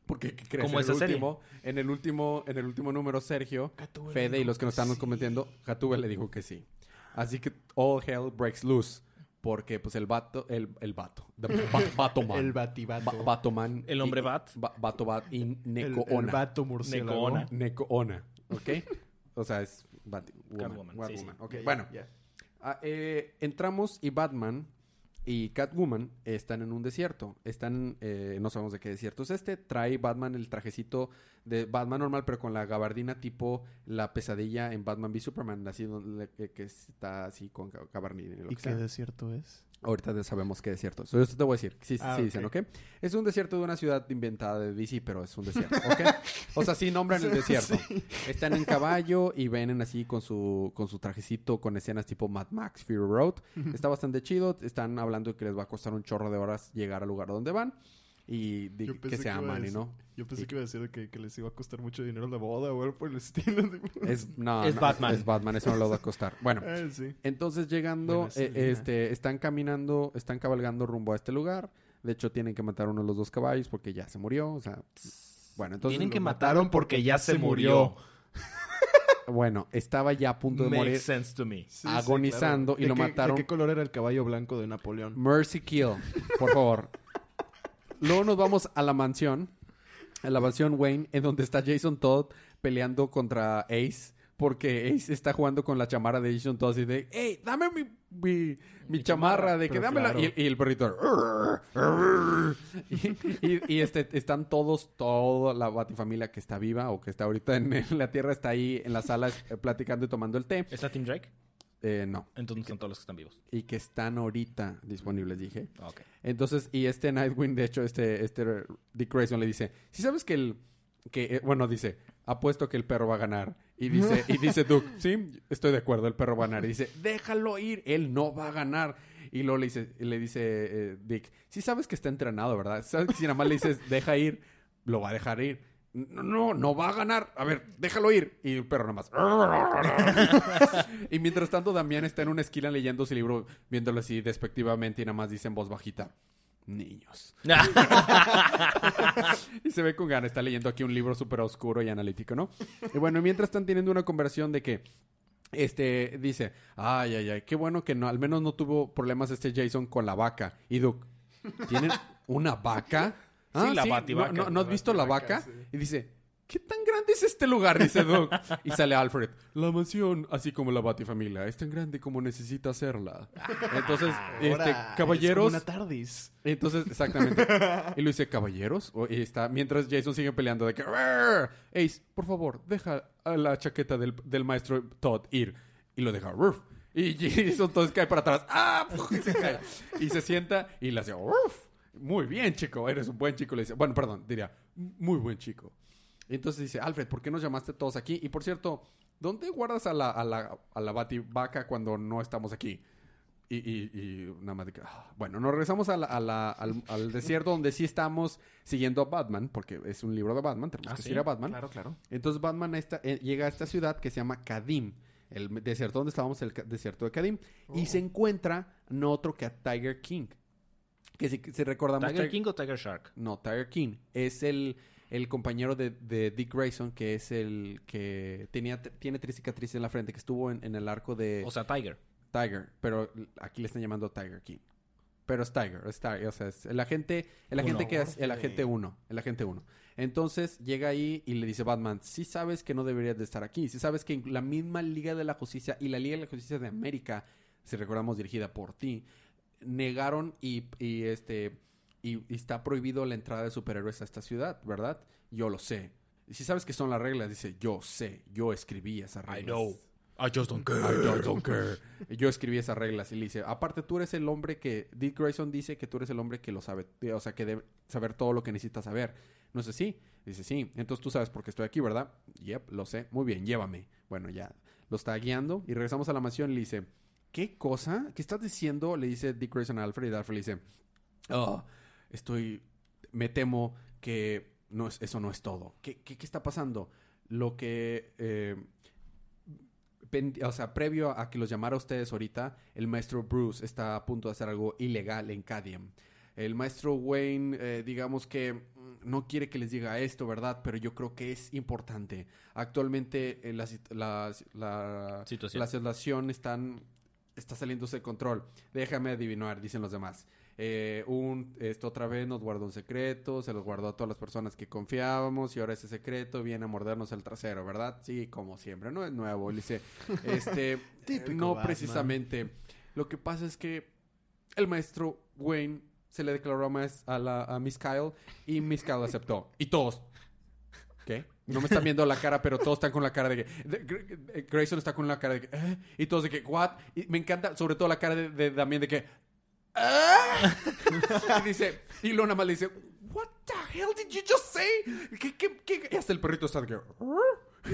Porque, ¿qué crees? Como en, el serie. último, en el último, en el último número, Sergio, Fede y los que nos están sí. cometiendo, Gatúbel le dijo que sí. Así que all hell breaks loose. Porque, pues, el vato, el, el vato, the ba- Batoman. El batibato. Ba- Batoman. El hombre bat. Ba- Bato Bat y el, Neko el Ona. vato murciélago. Necoona. Neko Ona. ¿Ok? O sea, es Bat Woman. Catwoman, Bat sí, sí. Woman. Ok, Ya, ya, bueno. Ah, eh, entramos y Batman y Catwoman están en un desierto. Están, eh, no sabemos de qué desierto es este. Trae Batman el trajecito de Batman normal, pero con la gabardina tipo la pesadilla en Batman v Superman, así donde que, que está así con ga- gabardina. y lo ¿Y que qué sea. desierto es? Ahorita ya sabemos qué desierto es. Eso te voy a decir. Sí, sí, Ah, sí dicen, ¿ok? Es un desierto de una ciudad inventada de DC, pero es un desierto, ¿ok? o sea, sí nombran el desierto. Están en caballo y vienen así con su, con su trajecito, con escenas tipo Mad Max, Fury Road. Está bastante chido. Están hablando que les va a costar un chorro de horas llegar al lugar donde van. Y que se que aman y no. Yo pensé Y- que iba a decir de que, que les iba a costar mucho dinero la boda o algo por el estilo. Es, no, Es no, Batman. Es Batman, eso no lo va a costar. Bueno, Ah, sí. Entonces llegando, Bueno, eh, este, están caminando, están cabalgando rumbo a este lugar. De hecho, tienen que matar a uno de los dos caballos porque ya se murió. O sea, bueno, entonces, Tienen que mataron porque ya se se murió. bueno, estaba ya a punto de Makes morir. sense to me. Sí, sí, Agonizando y ¿De lo qué- mataron. ¿De qué color era el caballo blanco de Napoleón? Mercy Kill, por favor. Luego nos vamos a la mansión, a la mansión Wayne, en donde está Jason Todd peleando contra Ace. Porque Ace está jugando con la chamarra de Jason Todd y de, hey, dame mi, mi, mi chamarra, de que dámela. claro. Y, y el perrito, y, y- y, este, están todos, toda la batifamilia que está viva o que está ahorita en, en la tierra, está ahí en la sala eh, platicando y tomando el té. ¿Está Team Drake? Eh, no, Entonces son todos los que están vivos. y que están ahorita disponibles, dije. Ok. Entonces, y este Nightwing, de hecho, este, este Dick Grayson le dice, si sabes que el, que, eh, bueno, dice, apuesto que el perro va a ganar. Y dice, y dice Duke, sí, estoy de acuerdo, el perro va a ganar. Y dice, déjalo ir, él no va a ganar. Y luego le dice, le dice eh, Dick, si sabes que está entrenado, ¿verdad? Sabes que si nada más le dices, deja ir, lo va a dejar ir. No, no, no va a ganar. A ver, déjalo ir. Y el perro nada más. y mientras tanto, Damián está en una esquina leyendo su libro, viéndolo así despectivamente y nada más dice en voz bajita, niños. y se ve con ganas, está leyendo aquí un libro súper oscuro y analítico, ¿no? Y bueno, mientras están teniendo una conversación de que, este, dice, ay, ay, ay, qué bueno que no, al menos no tuvo problemas este Jason con la vaca. Y Duke, ¿tienen una vaca? Sí, la ¿No, bativaca. no, no has visto la vaca? sí. Y dice, ¿qué tan grande es este lugar? Dice Duke. Y sale Alfred. La mansión, así como la batifamilia, es tan grande como necesita hacerla. Entonces, este, Ahora, caballeros... Es como una tardis. Entonces, exactamente. y lo dice, caballeros. O- y está, mientras Jason sigue peleando de que, "Rrr, Ace, por favor, deja a la chaqueta del, del maestro Todd ir. Y lo deja, "Ruf". Y Jason entonces cae para atrás. ¡Ah! Y se cae. Y se sienta y le hace, "Ruf". Muy bien, chico. Eres un buen chico. Le dice, bueno, perdón, diría, muy buen chico. Y entonces dice, Alfred, ¿por qué nos llamaste todos aquí? Y por cierto, ¿dónde guardas a la, a la, a la bativaca cuando no estamos aquí? Y, y- y nada más de que... ah. Bueno, nos regresamos a la- a la- al, al desierto donde sí estamos siguiendo a Batman, porque es un libro de Batman, tenemos Ah, que ¿sí? seguir a Batman. Claro, claro. Entonces Batman esta- eh, llega a esta ciudad que se llama Kadim, el desierto donde estábamos, el desierto de Kadim, y Oh. se encuentra no otro que a Tiger King. Que si, si recordamos... ¿Tiger Tiger- King o Tiger Shark? no, Tiger King. Es el, el compañero de, de Dick Grayson, que es el que tenía, tiene tres cicatrices en la frente, que estuvo en, en el arco de O sea, Tiger. Tiger. Pero aquí le están llamando Tiger King. Pero es Tiger, es Tiger. O sea, es el agente, el Uno. agente que es el agente 1. El agente 1. Entonces llega ahí y le dice Batman, si sabes que no deberías de estar aquí. Si sabes que la misma Liga de la Justicia y la Liga de la Justicia de América, si recordamos dirigida por ti, negaron y, y, este y, y está prohibido la entrada de superhéroes a esta ciudad, ¿verdad? Yo lo sé. Y si sabes que son las reglas, dice, yo sé, yo escribí esas reglas. I know. I just don't care. I don't, don't care. Yo escribí esas reglas y le dice, aparte tú eres el hombre que, Dick Grayson dice que tú eres el hombre que lo sabe, eh, o sea, que debe saber todo lo que necesitas saber. No sé si. Dice, sí. Entonces tú sabes por qué estoy aquí, ¿verdad? Yep, lo sé. Muy bien, llévame. Bueno, ya. Lo está guiando y regresamos a la mansión y le dice, ¿qué cosa? ¿Qué estás diciendo? Le dice Dick Grayson a Alfred y Alfred le dice, oh, estoy, me temo que no es, eso no es todo. ¿Qué, qué, qué está pasando? Lo que... eh, o sea, previo a que los llamara a ustedes ahorita, el maestro Bruce está a punto de hacer algo ilegal en Cadium. El maestro Wayne, eh, digamos que mm, no quiere que les diga esto, ¿verdad? Pero yo creo que es importante. Actualmente eh, la, sit- la- la- Situación. la situación están, está saliéndose de control. Déjame adivinar, dicen los demás. eh, un, esto otra vez nos guardó un secreto, se los guardó a todas las personas que confiábamos y ahora ese secreto viene a mordernos el trasero, ¿verdad? Sí, como siempre, no es nuevo. Le dice, este, Típico no Batman. precisamente. Lo que pasa es que el maestro Wayne se le declaró a, maes- a, la, a Miss Kyle y Miss Kyle aceptó. Y todos, ¿qué? No me están viendo la cara, pero todos están con la cara de que... de- eh, Grayson está con la cara de que... "¿Eh?". Y todos de que, ¿what? Y me encanta, sobre todo la cara de, de Damien de que... "¿Ah?". y dice... Y Lona más le dice... What the hell did you just say? ¿Qué, qué, qué? Y hasta el perrito está de que... "¿Ah?".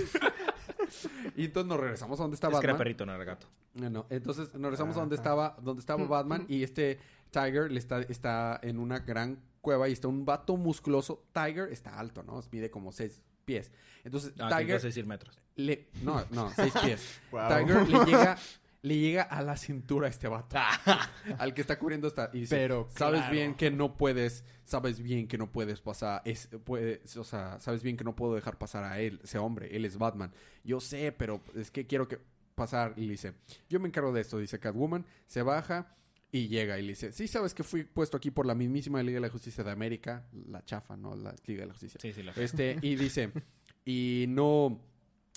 y entonces nos regresamos a donde está Es que era perrito, no era gato. No, no. Entonces nos regresamos a donde estaba, donde estaba Batman y este Tiger le está, está en una gran cueva y está un vato musculoso. Tiger está alto, ¿no? Mide como seis pies. Entonces No, que Tiger decir metros. le, no, no, seis pies. Wow. Tiger le llega, le llega a la cintura a este vato, al que está cubriendo esta y dice, Pero, sabes claro. bien que no puedes, sabes bien que no puedes pasar, es, puedes, o sea, sabes bien que no puedo dejar pasar a él, ese hombre, él es Batman. Yo sé, pero es que quiero que pasar y le dice, yo me encargo de esto, dice Catwoman, se baja y llega y le dice, sí sabes que fui puesto aquí por la mismísima Liga de la Justicia de América, la chafa, ¿no? La Liga de la Justicia. Sí, sí, la Este, y dice, y no,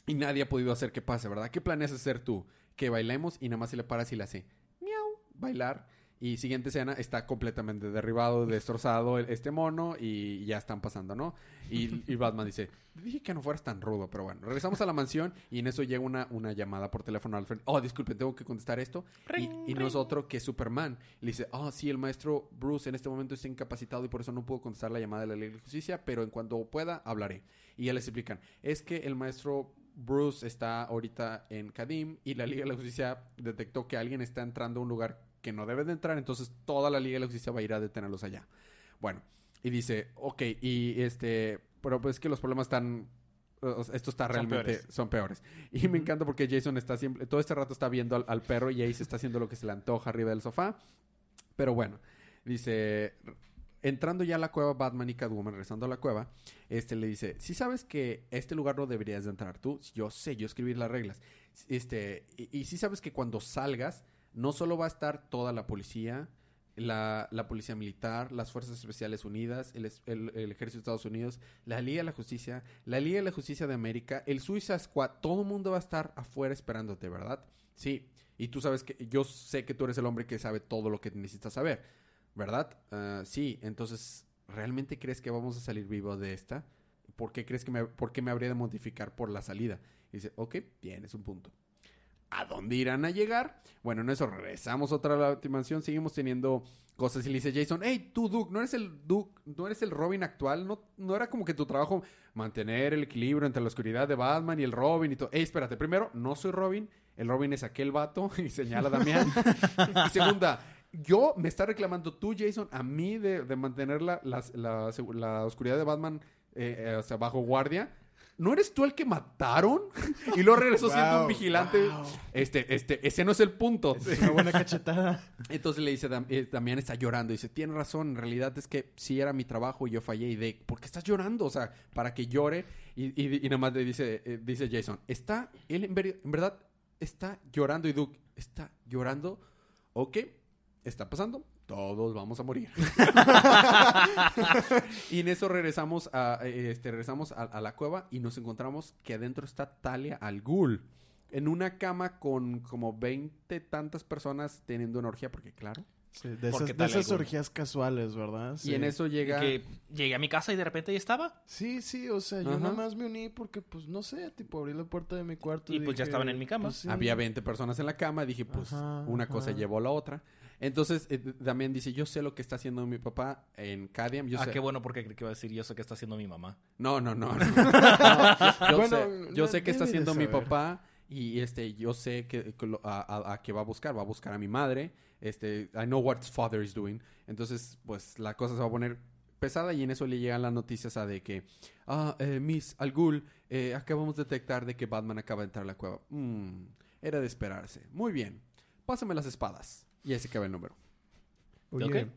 y nadie ha podido hacer que pase, ¿verdad? ¿Qué planeas hacer tú? Que bailemos y nada más se le paras y le hace, miau, bailar. Y siguiente escena, está completamente derribado, destrozado el- este mono y ya están pasando, ¿no? Y, y Batman dice, dije que no fueras tan rudo, pero bueno, regresamos a la mansión y en eso llega una, una llamada por teléfono a Alfred. Oh, disculpe, tengo que contestar esto. Y, y nosotros, que es Superman, le dice, oh, sí, el maestro Bruce en este momento está incapacitado y por eso no puedo contestar la llamada de la Liga de Justicia, pero en cuanto pueda, hablaré. Y ya les explican, es que el maestro Bruce está ahorita en Kadim y la Liga de la Justicia detectó que alguien está entrando a un lugar que no debe de entrar, entonces toda la Liga de la Justicia va a ir a detenerlos allá. Bueno, y dice, ok, y este, pero pues que los problemas están, esto está Son realmente, peores. son peores. Y me encanta porque Jason está siempre, todo este rato está viendo al, al perro y Ace está haciendo lo que se le antoja arriba del sofá. Pero bueno, dice, entrando ya a la cueva, Batman y Catwoman, regresando a la cueva, este le dice, si sabes que este lugar no deberías de entrar tú, yo sé, yo escribí las reglas. Este, y, y si sabes que cuando salgas, no solo va a estar toda la policía, la, policía militar, las Fuerzas Especiales Unidas, el, Ejército de Estados Unidos, la Liga de la Justicia, la Liga de la Justicia de América, el Suiza Squad, todo el mundo va a estar afuera esperándote, ¿verdad? Sí, y tú sabes que yo sé que tú eres el hombre que sabe todo lo que necesitas saber, ¿verdad? Ah, sí, entonces, ¿realmente crees que vamos a salir vivos de esta? ¿Por qué crees que me, me habría de modificar por la salida? Y dice, ok, bien, es un punto. ¿A dónde irán a llegar? Bueno, en eso regresamos otra a la seguimos teniendo cosas y le dice Jason, hey, tú Duke, ¿no eres el Duke, no eres el Robin actual? ¿No, no era como que tu trabajo mantener el equilibrio entre la oscuridad de Batman y el Robin y todo? Hey, espérate, primero, no soy Robin, el Robin es aquel vato y señala a Damián. y segunda, yo me está reclamando tú, Jason, a mí de, de mantener la, la la oscuridad de Batman eh, eh, o sea, bajo guardia. ¿No eres tú el que mataron? y luego regresó siendo un vigilante. wow. Este, este, ese no es el punto. Es una buena cachetada. Entonces le dice, eh, Damián está llorando. Dice, tiene razón, en realidad es que sí era mi trabajo y yo fallé. Y de, ¿por qué estás llorando? O sea, para que llore. Y, y, y nada más le dice, eh, dice Jason, está, él en, ver- en verdad está llorando. Y Duke, ¿está llorando? Ok, está pasando. Todos vamos a morir. y en eso regresamos a, eh, este, regresamos a, a la cueva y nos encontramos que adentro está Talia al Ghul. En una cama con como 20 tantas personas teniendo una orgía, porque claro. Sí, de esas, de orgías casuales, ¿verdad? Y en eso llega... Que llegué a mi casa y de repente ahí estaba. Sí, sí, o sea, yo Ajá. nada más me uní porque, pues, no sé, tipo, abrí la puerta de mi cuarto. Y, pues, ya estaban en mi cama. pues, sí. Había 20 personas en la cama. Dije, pues, Ajá, una cosa llevó a la otra. Entonces, eh, también dice, yo sé lo que está haciendo mi papá en Cadiam. Yo ah, sé... qué bueno porque creí que iba a decir yo sé que está haciendo mi mamá. No, no, no. no. No, yo Bueno, sé, yo no sé que está haciendo mi papá y este, yo sé que, a, a- a qué va a buscar. Va a buscar a mi madre. Este, I know what his father is doing. Entonces, pues la cosa se va a poner pesada y en eso le llegan las noticias a de que, ah, eh, Miss Algul, eh, acabamos de detectar de que Batman acaba de entrar a la cueva. Mm, era de esperarse. Muy bien. Pásame las espadas. Y ahí se acaba el número. Oye, Ok.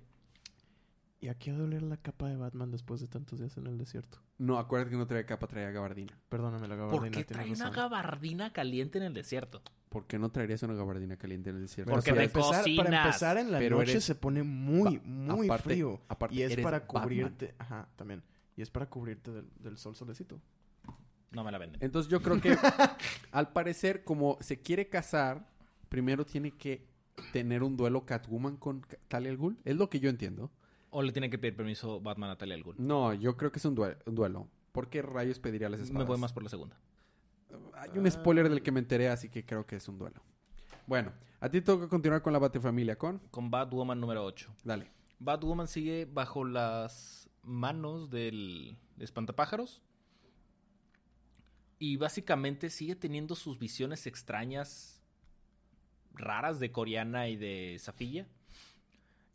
¿y a qué va a doler la capa de Batman después de tantos días en el desierto? No, acuérdate que no traía capa, traía gabardina. Perdóname la ¿Por gabardina. qué tienes trae una gabardina caliente en el desierto? ¿Por qué no traerías una gabardina caliente en el desierto? Porque para te empezar, para cocinas. empezar en la Pero noche eres- se pone muy, muy aparte- frío. aparte y es eres para Batman. cubrirte, ajá, también. Y es para cubrirte del, del sol solecito. No me la venden. Entonces yo creo que al parecer como se quiere casar, primero tiene que tener un duelo Catwoman con Talia al Ghul. Es lo que yo entiendo. O le tiene que pedir permiso Batman a Talia al Ghul. No, yo creo que es un, due- un duelo. ¿Por qué rayos pediría las espadas? Me voy más por la segunda. Hay un spoiler del que me enteré, así que creo que es un duelo. Bueno, a ti toca continuar con la Batefamilia con... Con Batwoman número 8. Dale. Batwoman sigue bajo las manos del espantapájaros. Y básicamente sigue teniendo sus visiones extrañas, raras de Coreana y de Safilla.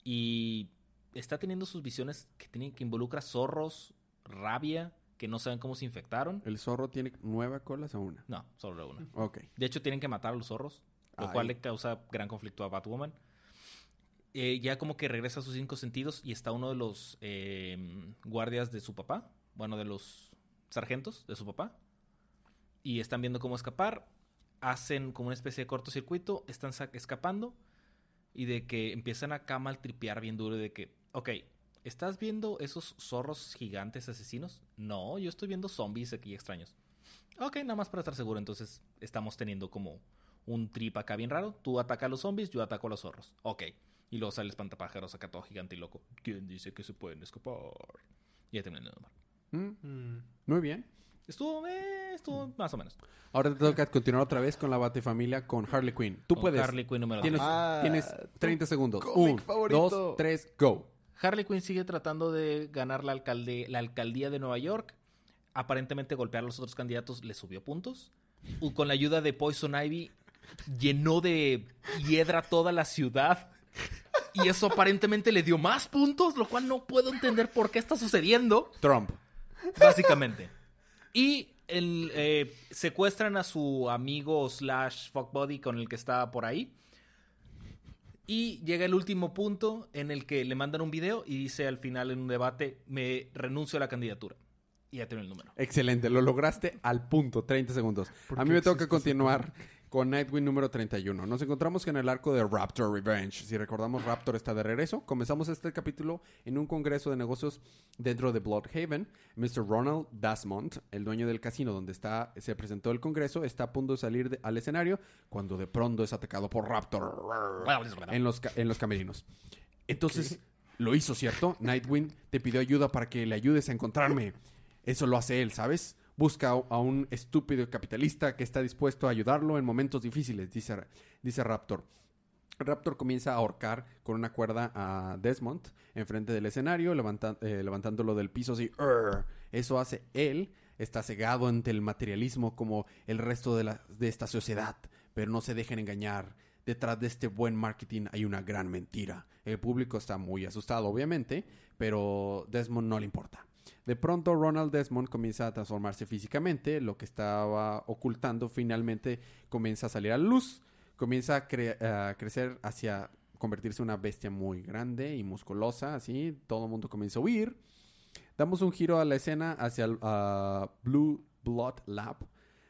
Y está teniendo sus visiones que tienen que involucra zorros, rabia, que no saben cómo se infectaron. ¿El zorro tiene nueve colas o una? No, solo una. Ok. De hecho, tienen que matar a los zorros, lo Ay. cual le causa gran conflicto a Batwoman. Eh, ya como que regresa a sus cinco sentidos y está uno de los eh, guardias de su papá, bueno, de los sargentos de su papá, y están viendo cómo escapar. Hacen como una especie de cortocircuito, están escapando y de que empiezan acá a maltripear bien duro de que, ok, ¿estás viendo esos zorros gigantes asesinos? No, yo estoy viendo zombies aquí extraños. Ok, nada más para estar seguro. Entonces estamos teniendo como un trip acá bien raro. Tú atacas a los zombies, yo ataco a los zorros. Ok. Y luego sale el espantapájaros acá todo gigante y loco. ¿Quién dice que se pueden escapar? Y ya terminé de nomar. Mm, Muy bien. Estuvo, eh, estuvo más o menos. Ahora te toca continuar otra vez con la Batefamilia con Harley Quinn. Tú Con puedes. Harley Quinn número Tienes, dos. Ah, tienes tu 30 segundos. cómic Un, favorito. dos, tres, go. Harley Quinn sigue tratando de ganar la, alcalde, la alcaldía de Nueva York. Aparentemente golpear a los otros candidatos le subió puntos. Con la ayuda de Poison Ivy llenó de hiedra toda la ciudad. Y eso aparentemente le dio más puntos, lo cual no puedo entender por qué está sucediendo. Trump. Básicamente. Y el, eh, secuestran a su amigo slash fuck buddy con el que estaba por ahí. Y llega el último punto en el que le mandan un video y dice al final en un debate, me renuncio a la candidatura. Y ya tiene el número. Excelente, lo lograste al punto, 30 segundos. ¿Por A mí me toca ese continuar con Nightwing número 31. Nos encontramos en el arco de Raptor Revenge. Si recordamos, Raptor está de regreso. Comenzamos este capítulo en un congreso de negocios dentro de Bloodhaven. Mr. Ronald Dasmont, el dueño del casino donde está, se presentó el congreso, está a punto de salir de- al escenario cuando de pronto es atacado por Raptor en los, en los camerinos. Entonces, lo hizo, ¿cierto? Nightwing te pidió ayuda para que le ayudes a encontrarme. Eso lo hace él, ¿sabes? Busca a- un estúpido capitalista que está dispuesto a ayudarlo en momentos difíciles, dice, Raptor. Raptor comienza a ahorcar con una cuerda a Desmond enfrente del escenario, levanta- eh, levantándolo del piso así. Eso hace él. Está cegado ante el materialismo como el resto de, la- de esta sociedad. Pero no se dejen engañar. Detrás de este buen marketing hay una gran mentira. El público está muy asustado, obviamente, pero Desmond no le importa. De pronto Ronald Desmond comienza a transformarse físicamente, lo que estaba ocultando finalmente comienza a salir a la luz, comienza a, cre- a crecer hacia convertirse en una bestia muy grande y musculosa, así, todo el mundo comienza a huir. Damos un giro a la escena hacia el ah, Blue Blood Lab.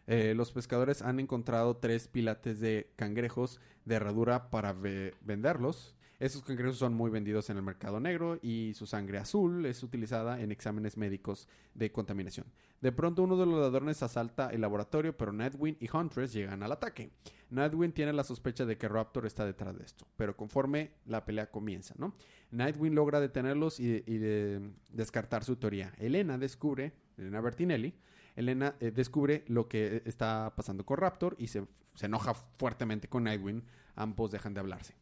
Eh, los pescadores han encontrado tres pilates de cangrejos de herradura para ve- venderlos. Esos cangrejos son muy vendidos en el mercado negro y su sangre azul es utilizada en exámenes médicos de contaminación. De pronto uno de los ladrones asalta el laboratorio, pero Nightwing y Huntress llegan al ataque. Nightwing tiene la sospecha de que Raptor está detrás de esto, pero conforme la pelea comienza, ¿no? Nightwing logra detenerlos y, de- descartar su teoría. Elena descubre, Elena Bertinelli, Elena eh, descubre lo que está pasando con Raptor y se, se enoja fuertemente con Nightwing. Ambos dejan de hablarse.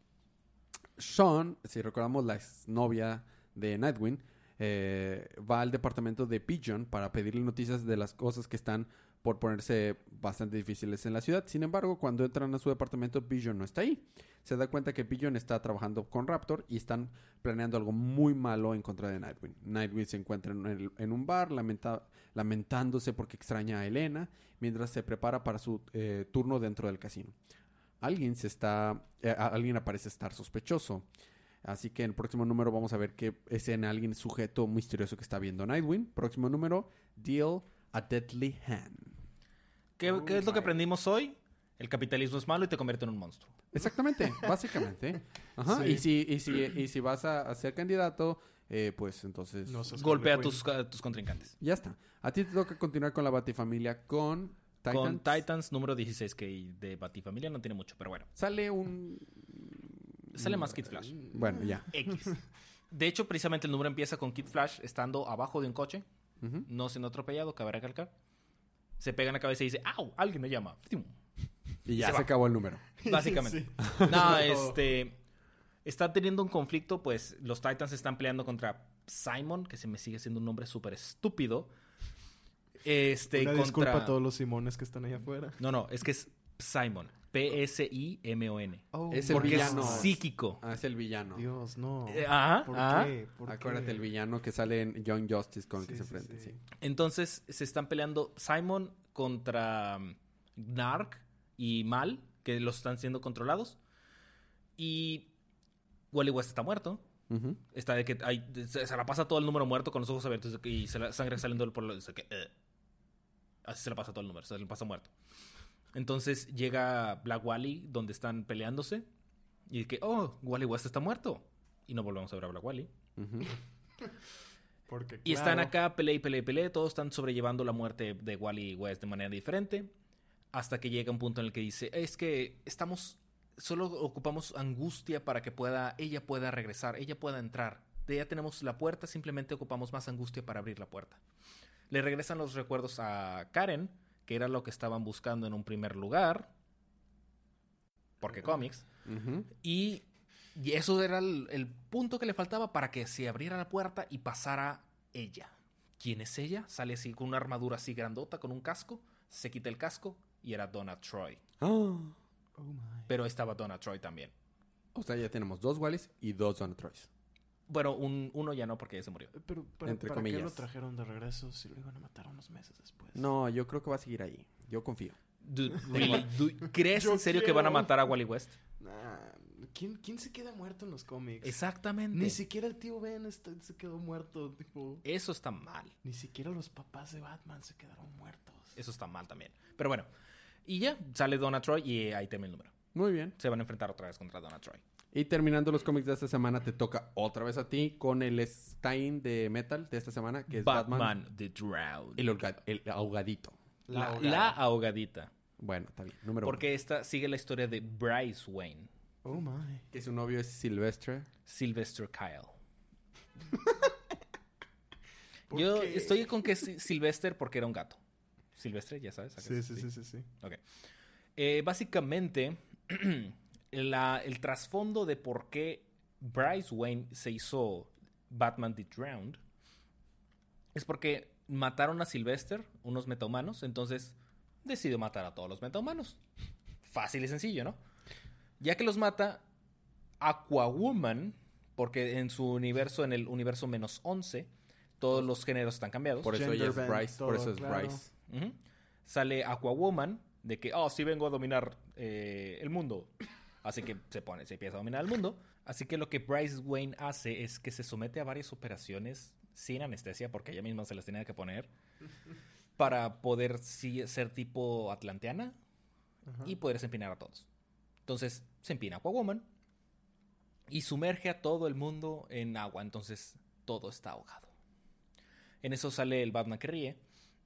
Sean, si recordamos la novia de Nightwing, eh, va al departamento de Pigeon para pedirle noticias de las cosas que están por ponerse bastante difíciles en la ciudad. Sin embargo, cuando entran a su departamento, Pigeon no está ahí. Se da cuenta que Pigeon está trabajando con Raptor y están planeando algo muy malo en contra de Nightwing. Nightwing se encuentra en, un bar lamentándose porque extraña a Elena mientras se prepara para su eh, turno dentro del casino. Alguien se está, eh, alguien aparece estar sospechoso. Así que en el próximo número vamos a ver que es en alguien sujeto misterioso que está viendo Nightwing. Próximo número, Deal a Deadly Hand. ¿Qué, qué es lo que aprendimos hoy? El capitalismo es malo y te convierte en un monstruo. Exactamente, básicamente. Ajá. Sí. Y, si, y, si, y si vas a, a ser candidato, eh, pues entonces... No Golpea tus, a tus contrincantes. Ya está. A ti te toca continuar con la Batifamilia con Titans. Con Titans número 16, que de Batifamilia no tiene mucho, pero bueno. Sale un... Sale más Kid Flash. Bueno, ya. X. De hecho, precisamente el número empieza con Kid Flash estando abajo de un coche, no siendo atropellado, cabe recalcar. Se pega en la cabeza y dice, ¡au! Alguien me llama. Y ya Se acabó el número. Básicamente. Sí. No, este. Está teniendo un conflicto, pues los Titans están peleando contra Simon, que se me sigue siendo un nombre súper estúpido. Este, Una contra. disculpa a todos los Simones que están allá afuera. No, no, es que es Simon. P-S-I-M-O-N. Oh, Es el Porque villano. es psíquico. Ah, es el villano. Dios, no. Eh, ajá, ¿Por qué? ¿Por Acuérdate, qué? el villano que sale en Young Justice con el que se enfrenta. sí. Sí. Entonces se están peleando Simon contra um, Narc y Mal, que los están siendo controlados. Y Wally West está muerto. Está de que hay, se, se la pasa todo el número muerto con los ojos abiertos y se la sangre saliendo por los... que, eh. Así se la pasa todo el número, se le pasa muerto. Entonces llega Black Wally donde están peleándose y que, oh, Wally West está muerto. Y no volvemos a ver a Black Wally. Porque, Y están acá, pelea y pelea y pelea. Todos están sobrellevando la muerte de Wally West de manera diferente. Hasta que llega un punto en el que dice: Es que estamos. Solo ocupamos angustia para que pueda. Ella pueda regresar, ella pueda entrar. De ya tenemos la puerta, simplemente ocupamos más angustia para abrir la puerta. Le regresan los recuerdos a Karen, que era lo que estaban buscando en un primer lugar. Porque cómics. Y, y eso era el, el punto que le faltaba para que se abriera la puerta y pasara ella. ¿Quién es ella? Sale así con una armadura así grandota, con un casco. Se quita el casco y era Donna Troy. Ah. Oh, my. Pero estaba Donna Troy también. O sea, ya tenemos dos Wallys y dos Don Troys. Bueno, un- uno ya no porque ya se murió. Pero, ¿para, Entre para qué lo comillas. trajeron de regreso si lo iban a matar unos meses después? No, yo creo que va a seguir ahí. Yo confío. Dude, really, dude, ¿Crees Yo en serio que van a matar a Wally West? Nah, ¿quién, ¿Quién se queda muerto en los cómics? Exactamente. Ni siquiera el tío Ben está- se quedó muerto. Tipo, Eso está mal. ni siquiera los papás de Batman se quedaron muertos. Eso está mal también. Pero bueno. Y ya, sale Donna Troy y ahí termina el número. Muy bien. Se van a enfrentar otra vez contra Donna Troy. Y terminando los cómics de esta semana, te toca otra vez a ti con el Stein de Metal de esta semana, que es Batman. Batman, The Drowned. El, holga- el ahogadito. La, La ahogada. la ahogadita. Bueno, está bien. Número Porque esta sigue la historia de Bryce Wayne, Oh my. Que su novio es Silvestre. Sylvester Kyle. ¿Por Yo qué? estoy con que es Sylvester porque era un gato. Silvestre, ya sabes. ¿a qué Sí, sí, sí, sí, sí. Eh, básicamente, la- el trasfondo de por qué Bryce Wayne se hizo Batman The Drowned es porque mataron a Sylvester, unos metahumanos, entonces decidió matar a todos los metahumanos. Fácil y sencillo, ¿no? Ya que los mata, Aquawoman, porque en su universo, en el universo menos 11, todos los géneros están cambiados. Por eso ella es Bryce. por eso es claro. Bryce. Sale Aquawoman de que, oh, sí vengo a dominar eh, el mundo. Así que se pone, se empieza a dominar el mundo. Así que lo que Bryce Wayne hace es que se somete a varias operaciones sin anestesia, porque ella misma se las tenía que poner, para poder sí, ser tipo atlanteana Ajá. y poder empinar a todos. Entonces se empina Aquawoman y sumerge a todo el mundo en agua. Entonces todo está ahogado. En eso sale el Batman que ríe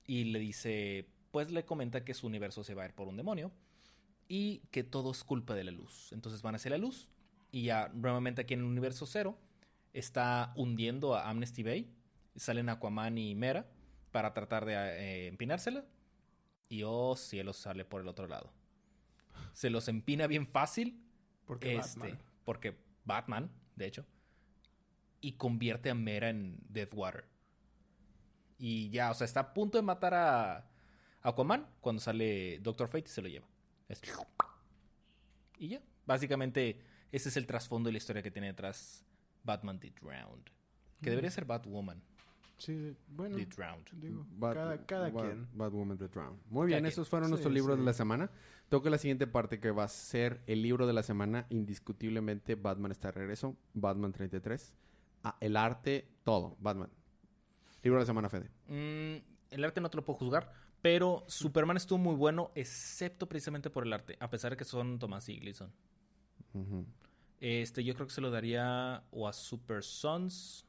y le dice, pues le comenta que su universo se va a ir por un demonio y que todo es culpa de la luz. Entonces van hacia la luz y ya nuevamente aquí en el universo cero está hundiendo a Amnesty Bay. Salen Aquaman y Mera para tratar de eh, empinársela y oh cielo sale por el otro lado. Se los empina bien fácil Porque este, Batman. porque Batman, de hecho, y convierte a Mera en Deathwater. Y ya, o sea, está a punto de matar a Aquaman cuando sale Doctor Fate y se lo lleva. Es- Y ya, básicamente ese es el trasfondo y la historia que tiene detrás Batman The Drowned. Que debería ser Batwoman Sí, bueno. The Drowned. Digo, Bat- cada, cada Bat- quien. Batwoman The Drown. Muy bien, quien. esos fueron Sí, nuestros libros sí. de la semana. Toca la siguiente parte que va a ser el libro de la semana. Indiscutiblemente, Batman está de regreso. Batman 33. Ah, el arte, todo. Batman. Libro de la semana, Fede. Mm, el arte no te lo puedo juzgar, pero Superman estuvo muy bueno, excepto precisamente por el arte, a pesar de que son Thomas y Gleason. Este, yo creo que se lo daría o a Super Sons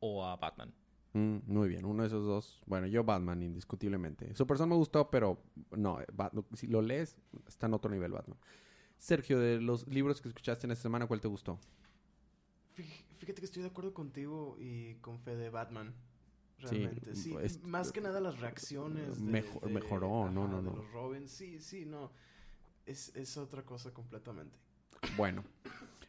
o a Batman. Mm, muy bien, uno de esos dos. Bueno, yo Batman, indiscutiblemente. Su persona me gustó, pero no, Bat- si lo lees, está en otro nivel Batman. Sergio, de los libros que escuchaste en esta semana, ¿cuál te gustó? Fíjate que estoy de acuerdo contigo y con fe de Batman. Sí, Realmente, sí. es- más que nada las reacciones. de- Mejo- de- mejoró, no, no, de no. los Robins, sí, sí, no. Es, es otra cosa completamente. Bueno,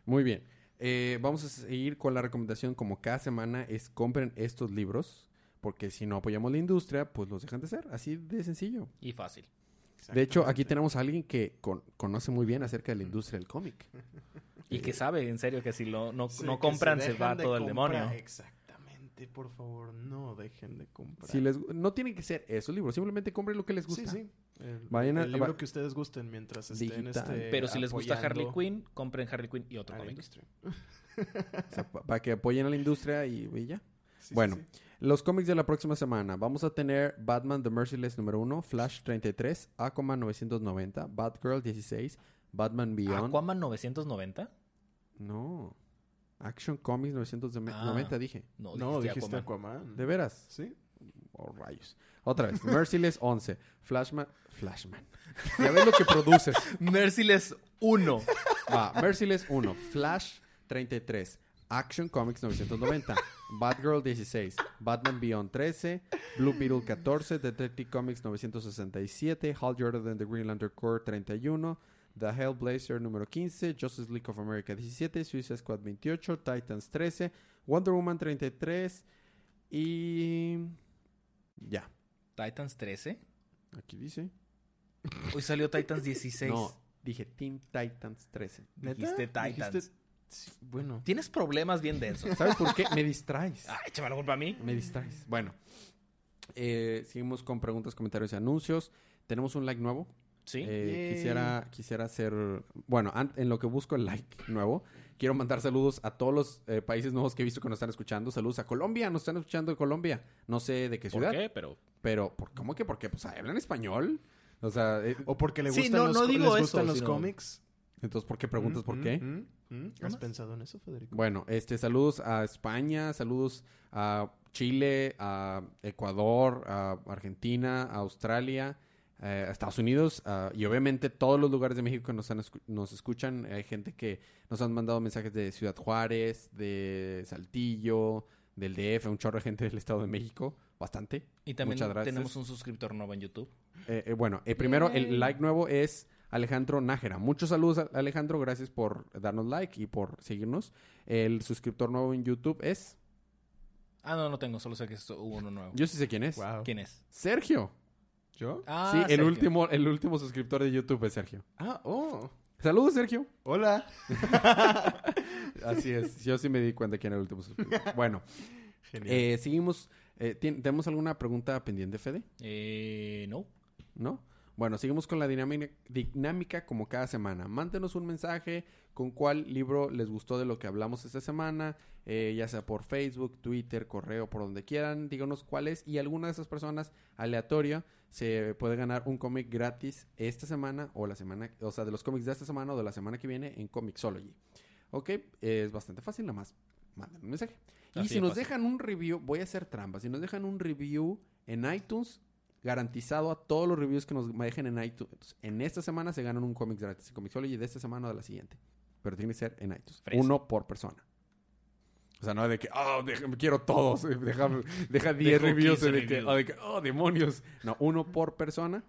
muy bien. Eh, vamos a seguir con la recomendación como cada semana es compren estos libros porque si no apoyamos la industria, pues los dejan de ser. Así de sencillo. Y fácil. De hecho, aquí tenemos a alguien que con- conoce muy bien acerca de la industria del cómic. Y que sabe, en serio, que si lo, no, Sí, no compran, se dejan va de todo el comprar- demonio. Exactamente, por favor, no dejen de comprar. Si les, no tienen que ser esos libros, simplemente compren lo que les gusta. Sí, sí. El, Vayan a- el libro va- que ustedes gusten mientras estén Digital. este, Pero si les gusta Harley Quinn, compren Harley Quinn y otro cómic. O sea, pa- para que apoyen a la industria y, y ya. Sí, sí, Bueno, sí. Los cómics de la próxima semana. Vamos a tener Batman The Merciless número 1, Flash 33, Aquaman 990, Batgirl 16, Batman Beyond. Aquaman 990? No. Action Comics 990 Ah. dije. No, No, dijiste Aquaman. Aquaman. ¿De veras? Sí. Oh, rayos. Otra vez. Merciless 11, Flashman. Flashman. Ya ves lo que produces. Merciless 1. Va, Merciless 1, Flash 33, Action Comics 990, Batgirl 16, Batman Beyond 13, Blue Beetle 14, Detective Comics 967, Hal Jordan and the Green Lantern Corps 31, The Hellblazer número 15, Justice League of America 17, Suicide Squad 28, Titans 13, Wonder Woman 33 y... Ya, Titans 13. aquí dice. Hoy salió Titans 16. No, dije Teen Titans 13. Dijiste Titans. Dijiste- sí, bueno. Tienes problemas bien densos. ¿Sabes por qué? Me distraes. Ah, échame la culpa a mí. Me distraes. Bueno, eh, seguimos con preguntas, comentarios y anuncios. Tenemos un like nuevo. Sí. Eh, quisiera, quisiera hacer. Bueno, en lo que busco el like nuevo, quiero mandar saludos a todos los eh, países nuevos que he visto que nos están escuchando. Saludos a Colombia, nos están escuchando de Colombia. No sé de qué ¿Por ciudad, qué? Pero pero ¿por, ¿cómo que? Porque pues hablan español. O sea, eh, O porque le Sí, gustan no- los, no co- digo les eso, gustan los sino- cómics. entonces ¿por qué preguntas Mm, por mm, qué? mm, mm. ¿Has más. pensado en eso, Federico? Bueno, este, saludos a España, saludos a Chile, a Ecuador, a Argentina, a Australia, eh, a Estados Unidos ah, y obviamente todos los lugares de México que nos, han escu- nos escuchan. Hay gente que nos han mandado mensajes de Ciudad Juárez, de Saltillo, del DF, un chorro de gente del Estado de México, bastante. Y también Muchas gracias. tenemos un suscriptor nuevo en YouTube. Eh, eh, bueno, eh, primero Yay. el like nuevo es Alejandro Nájera. Muchos saludos a Alejandro, gracias por darnos like y por seguirnos. El suscriptor nuevo en YouTube es... Ah, no, no tengo, solo sé que es- hubo uno nuevo. Yo sí sé quién es. Wow. ¿Quién es? Sergio. ¿Yo? Ah, sí, el Sergio. último, el último suscriptor de YouTube es Sergio. Ah, oh. Saludos, Sergio. Hola. Así es. Yo sí me di cuenta quién era el último suscriptor. Bueno, Genial. eh, seguimos. Eh, ¿tien- ¿Tenemos alguna pregunta pendiente, Fede? Eh, no. ¿No? Bueno, seguimos con la dinámica, dinámica como cada semana. Mántenos un mensaje con cuál libro les gustó de lo que hablamos esta semana, eh, ya sea por Facebook, Twitter, correo, por donde quieran. Díganos cuál es y alguna de esas personas aleatoria se puede ganar un cómic gratis esta semana o la semana, o sea, de los cómics de esta semana o de la semana que viene en Comixology. Ok, es bastante fácil, nada más manden un mensaje. Y si nos fácil. dejan un review, voy a hacer trampa. Si nos dejan un review en iTunes, garantizado a todos los reviews que nos dejen en iTunes. En esta semana se ganan un cómic gratis en Comixology de esta semana o de la siguiente. Pero tiene que ser en iTunes. Fresa. Uno por persona. O sea, no de que, oh, déjame- quiero todos. eh, Deja, deja 10 Dejo reviews 15 de que, reviews. oh, de que, oh, demonios. No, uno por persona.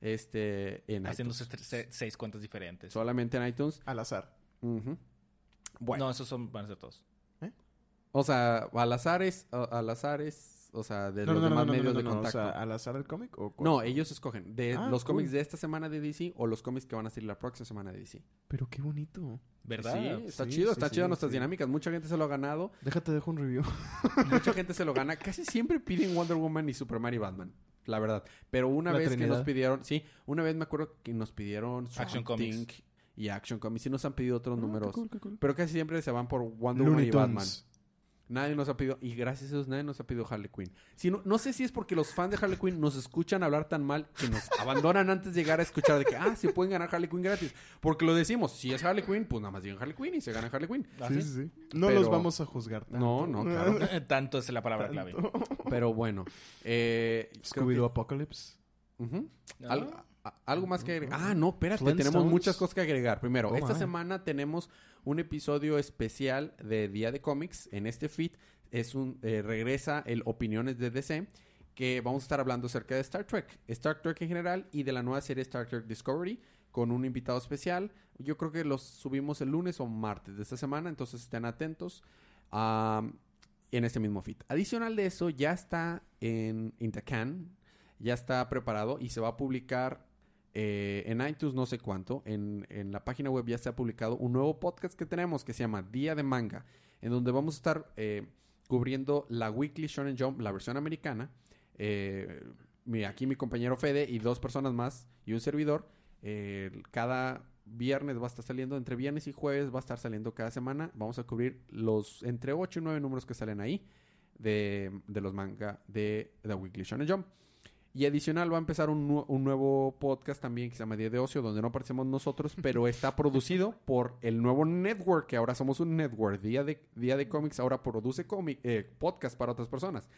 Este, en Haciéndose iTunes. seis cuentas diferentes. Solamente en iTunes. Al azar. Bueno. No, esos son, van a ser todos. O sea, al azar es, al azar es, o sea, de No, los no, demás no, medios no, de no, contacto. O sea, al azar el cómic o? No, ellos escogen de Ah, los cómics de esta semana de DC o los cómics que van a salir la próxima semana de DC. Pero qué bonito. ¿Verdad? Sí, está Sí, chido, sí, está sí, chido nuestras sí. dinámicas. Mucha gente se lo ha ganado, Déjate, dejo un review. mucha gente se lo gana. Casi siempre piden Wonder Woman y Superman y Batman, la verdad. Pero una La vez que nos pidieron, sí, una vez me acuerdo que nos pidieron Action Comics. Y Action Comics. Sí nos han pedido otros Ah, números. qué cool, qué cool. Pero casi siempre se van por Wonder Woman y Batman. Nadie nos ha pedido, y gracias a Dios nadie nos ha pedido Harley Quinn. Si no, no sé si es porque los fans de Harley Quinn nos escuchan hablar tan mal que nos abandonan antes de llegar a escuchar de que, ah, se pueden ganar Harley Quinn gratis. Porque lo decimos, si es Harley Quinn, pues nada más digan Harley Quinn y se gana Harley Quinn. ¿Ah, Sí, sí? sí. No Pero- los vamos a juzgar tanto. No, no, claro. Tanto es la palabra clave. Pero bueno. Eh, que- Scooby-Doo Apocalypse. Ah. Algo más que agregar. Ah, no, espérate, tenemos muchas cosas que agregar. Primero, Oh, esta my. semana tenemos un episodio especial de Día de Cómics. En este feed es un eh, regresa el Opiniones de DC, que vamos a estar hablando acerca de Star Trek, Star Trek en general y de la nueva serie Star Trek Discovery con un invitado especial. Yo creo que los subimos el lunes o martes de esta semana, entonces estén atentos. en este mismo feed. Adicional de eso, ya está en In the Can, ya está preparado y se va a publicar eh, en iTunes no sé cuánto. En, en la página web ya se ha publicado un nuevo podcast que tenemos que se llama Día de Manga, en donde vamos a estar eh, cubriendo la Weekly Shonen Jump, la versión americana. Eh, aquí mi compañero Fede y dos personas más y un servidor. eh, cada viernes va a estar saliendo, entre viernes y jueves va a estar saliendo cada semana. Vamos a cubrir los entre 8 y 9 números que salen ahí de, de los manga de The Weekly Shonen Jump. Y adicional va a empezar un, nu- un nuevo podcast también que se llama Día de Ocio, donde no aparecemos nosotros, pero está producido por el nuevo network, que ahora somos un network. Día de, Día de Comics ahora produce eh, podcast para otras personas.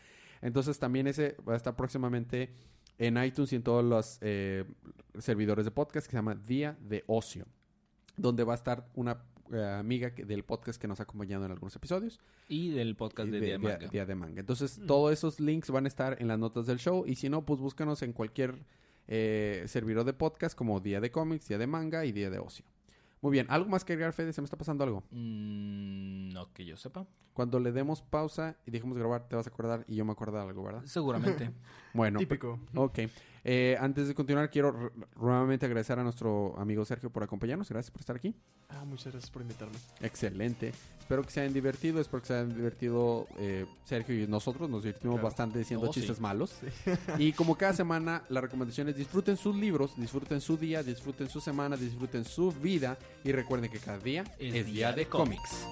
Entonces también ese va a estar próximamente en iTunes y en todos los eh, servidores de podcast que se llama Día de Ocio, donde va a estar una eh, amiga que- del podcast que nos ha acompañado en algunos episodios. Y del podcast de, Día de Manga. Día de Manga. Entonces, todos esos links van a estar en las notas del show. Y si no, pues búscanos en cualquier eh, servidor de podcast como Día de Cómics, Día de Manga y Día de Ocio. Muy bien, ¿algo más que agregar, Fede? ¿Se me está pasando algo? Mm, no que yo sepa. Cuando le demos pausa y dejemos de grabar, te vas a acordar y yo me acuerdo de algo, ¿verdad? Seguramente. Bueno, Típico. ok. Eh, antes de continuar, quiero nuevamente agradecer a nuestro amigo Sergio por acompañarnos. Gracias por estar aquí. Ah, muchas gracias por invitarme. Excelente. Espero que se hayan divertido. Espero que se hayan divertido eh, Sergio y nosotros. Nos divertimos Claro. bastante diciendo Oh, sí. chistes malos. Y como cada semana, la recomendación es disfruten sus libros, disfruten su día, disfruten su semana, disfruten su vida. Y recuerden que cada día es, Es día, día de de cómics.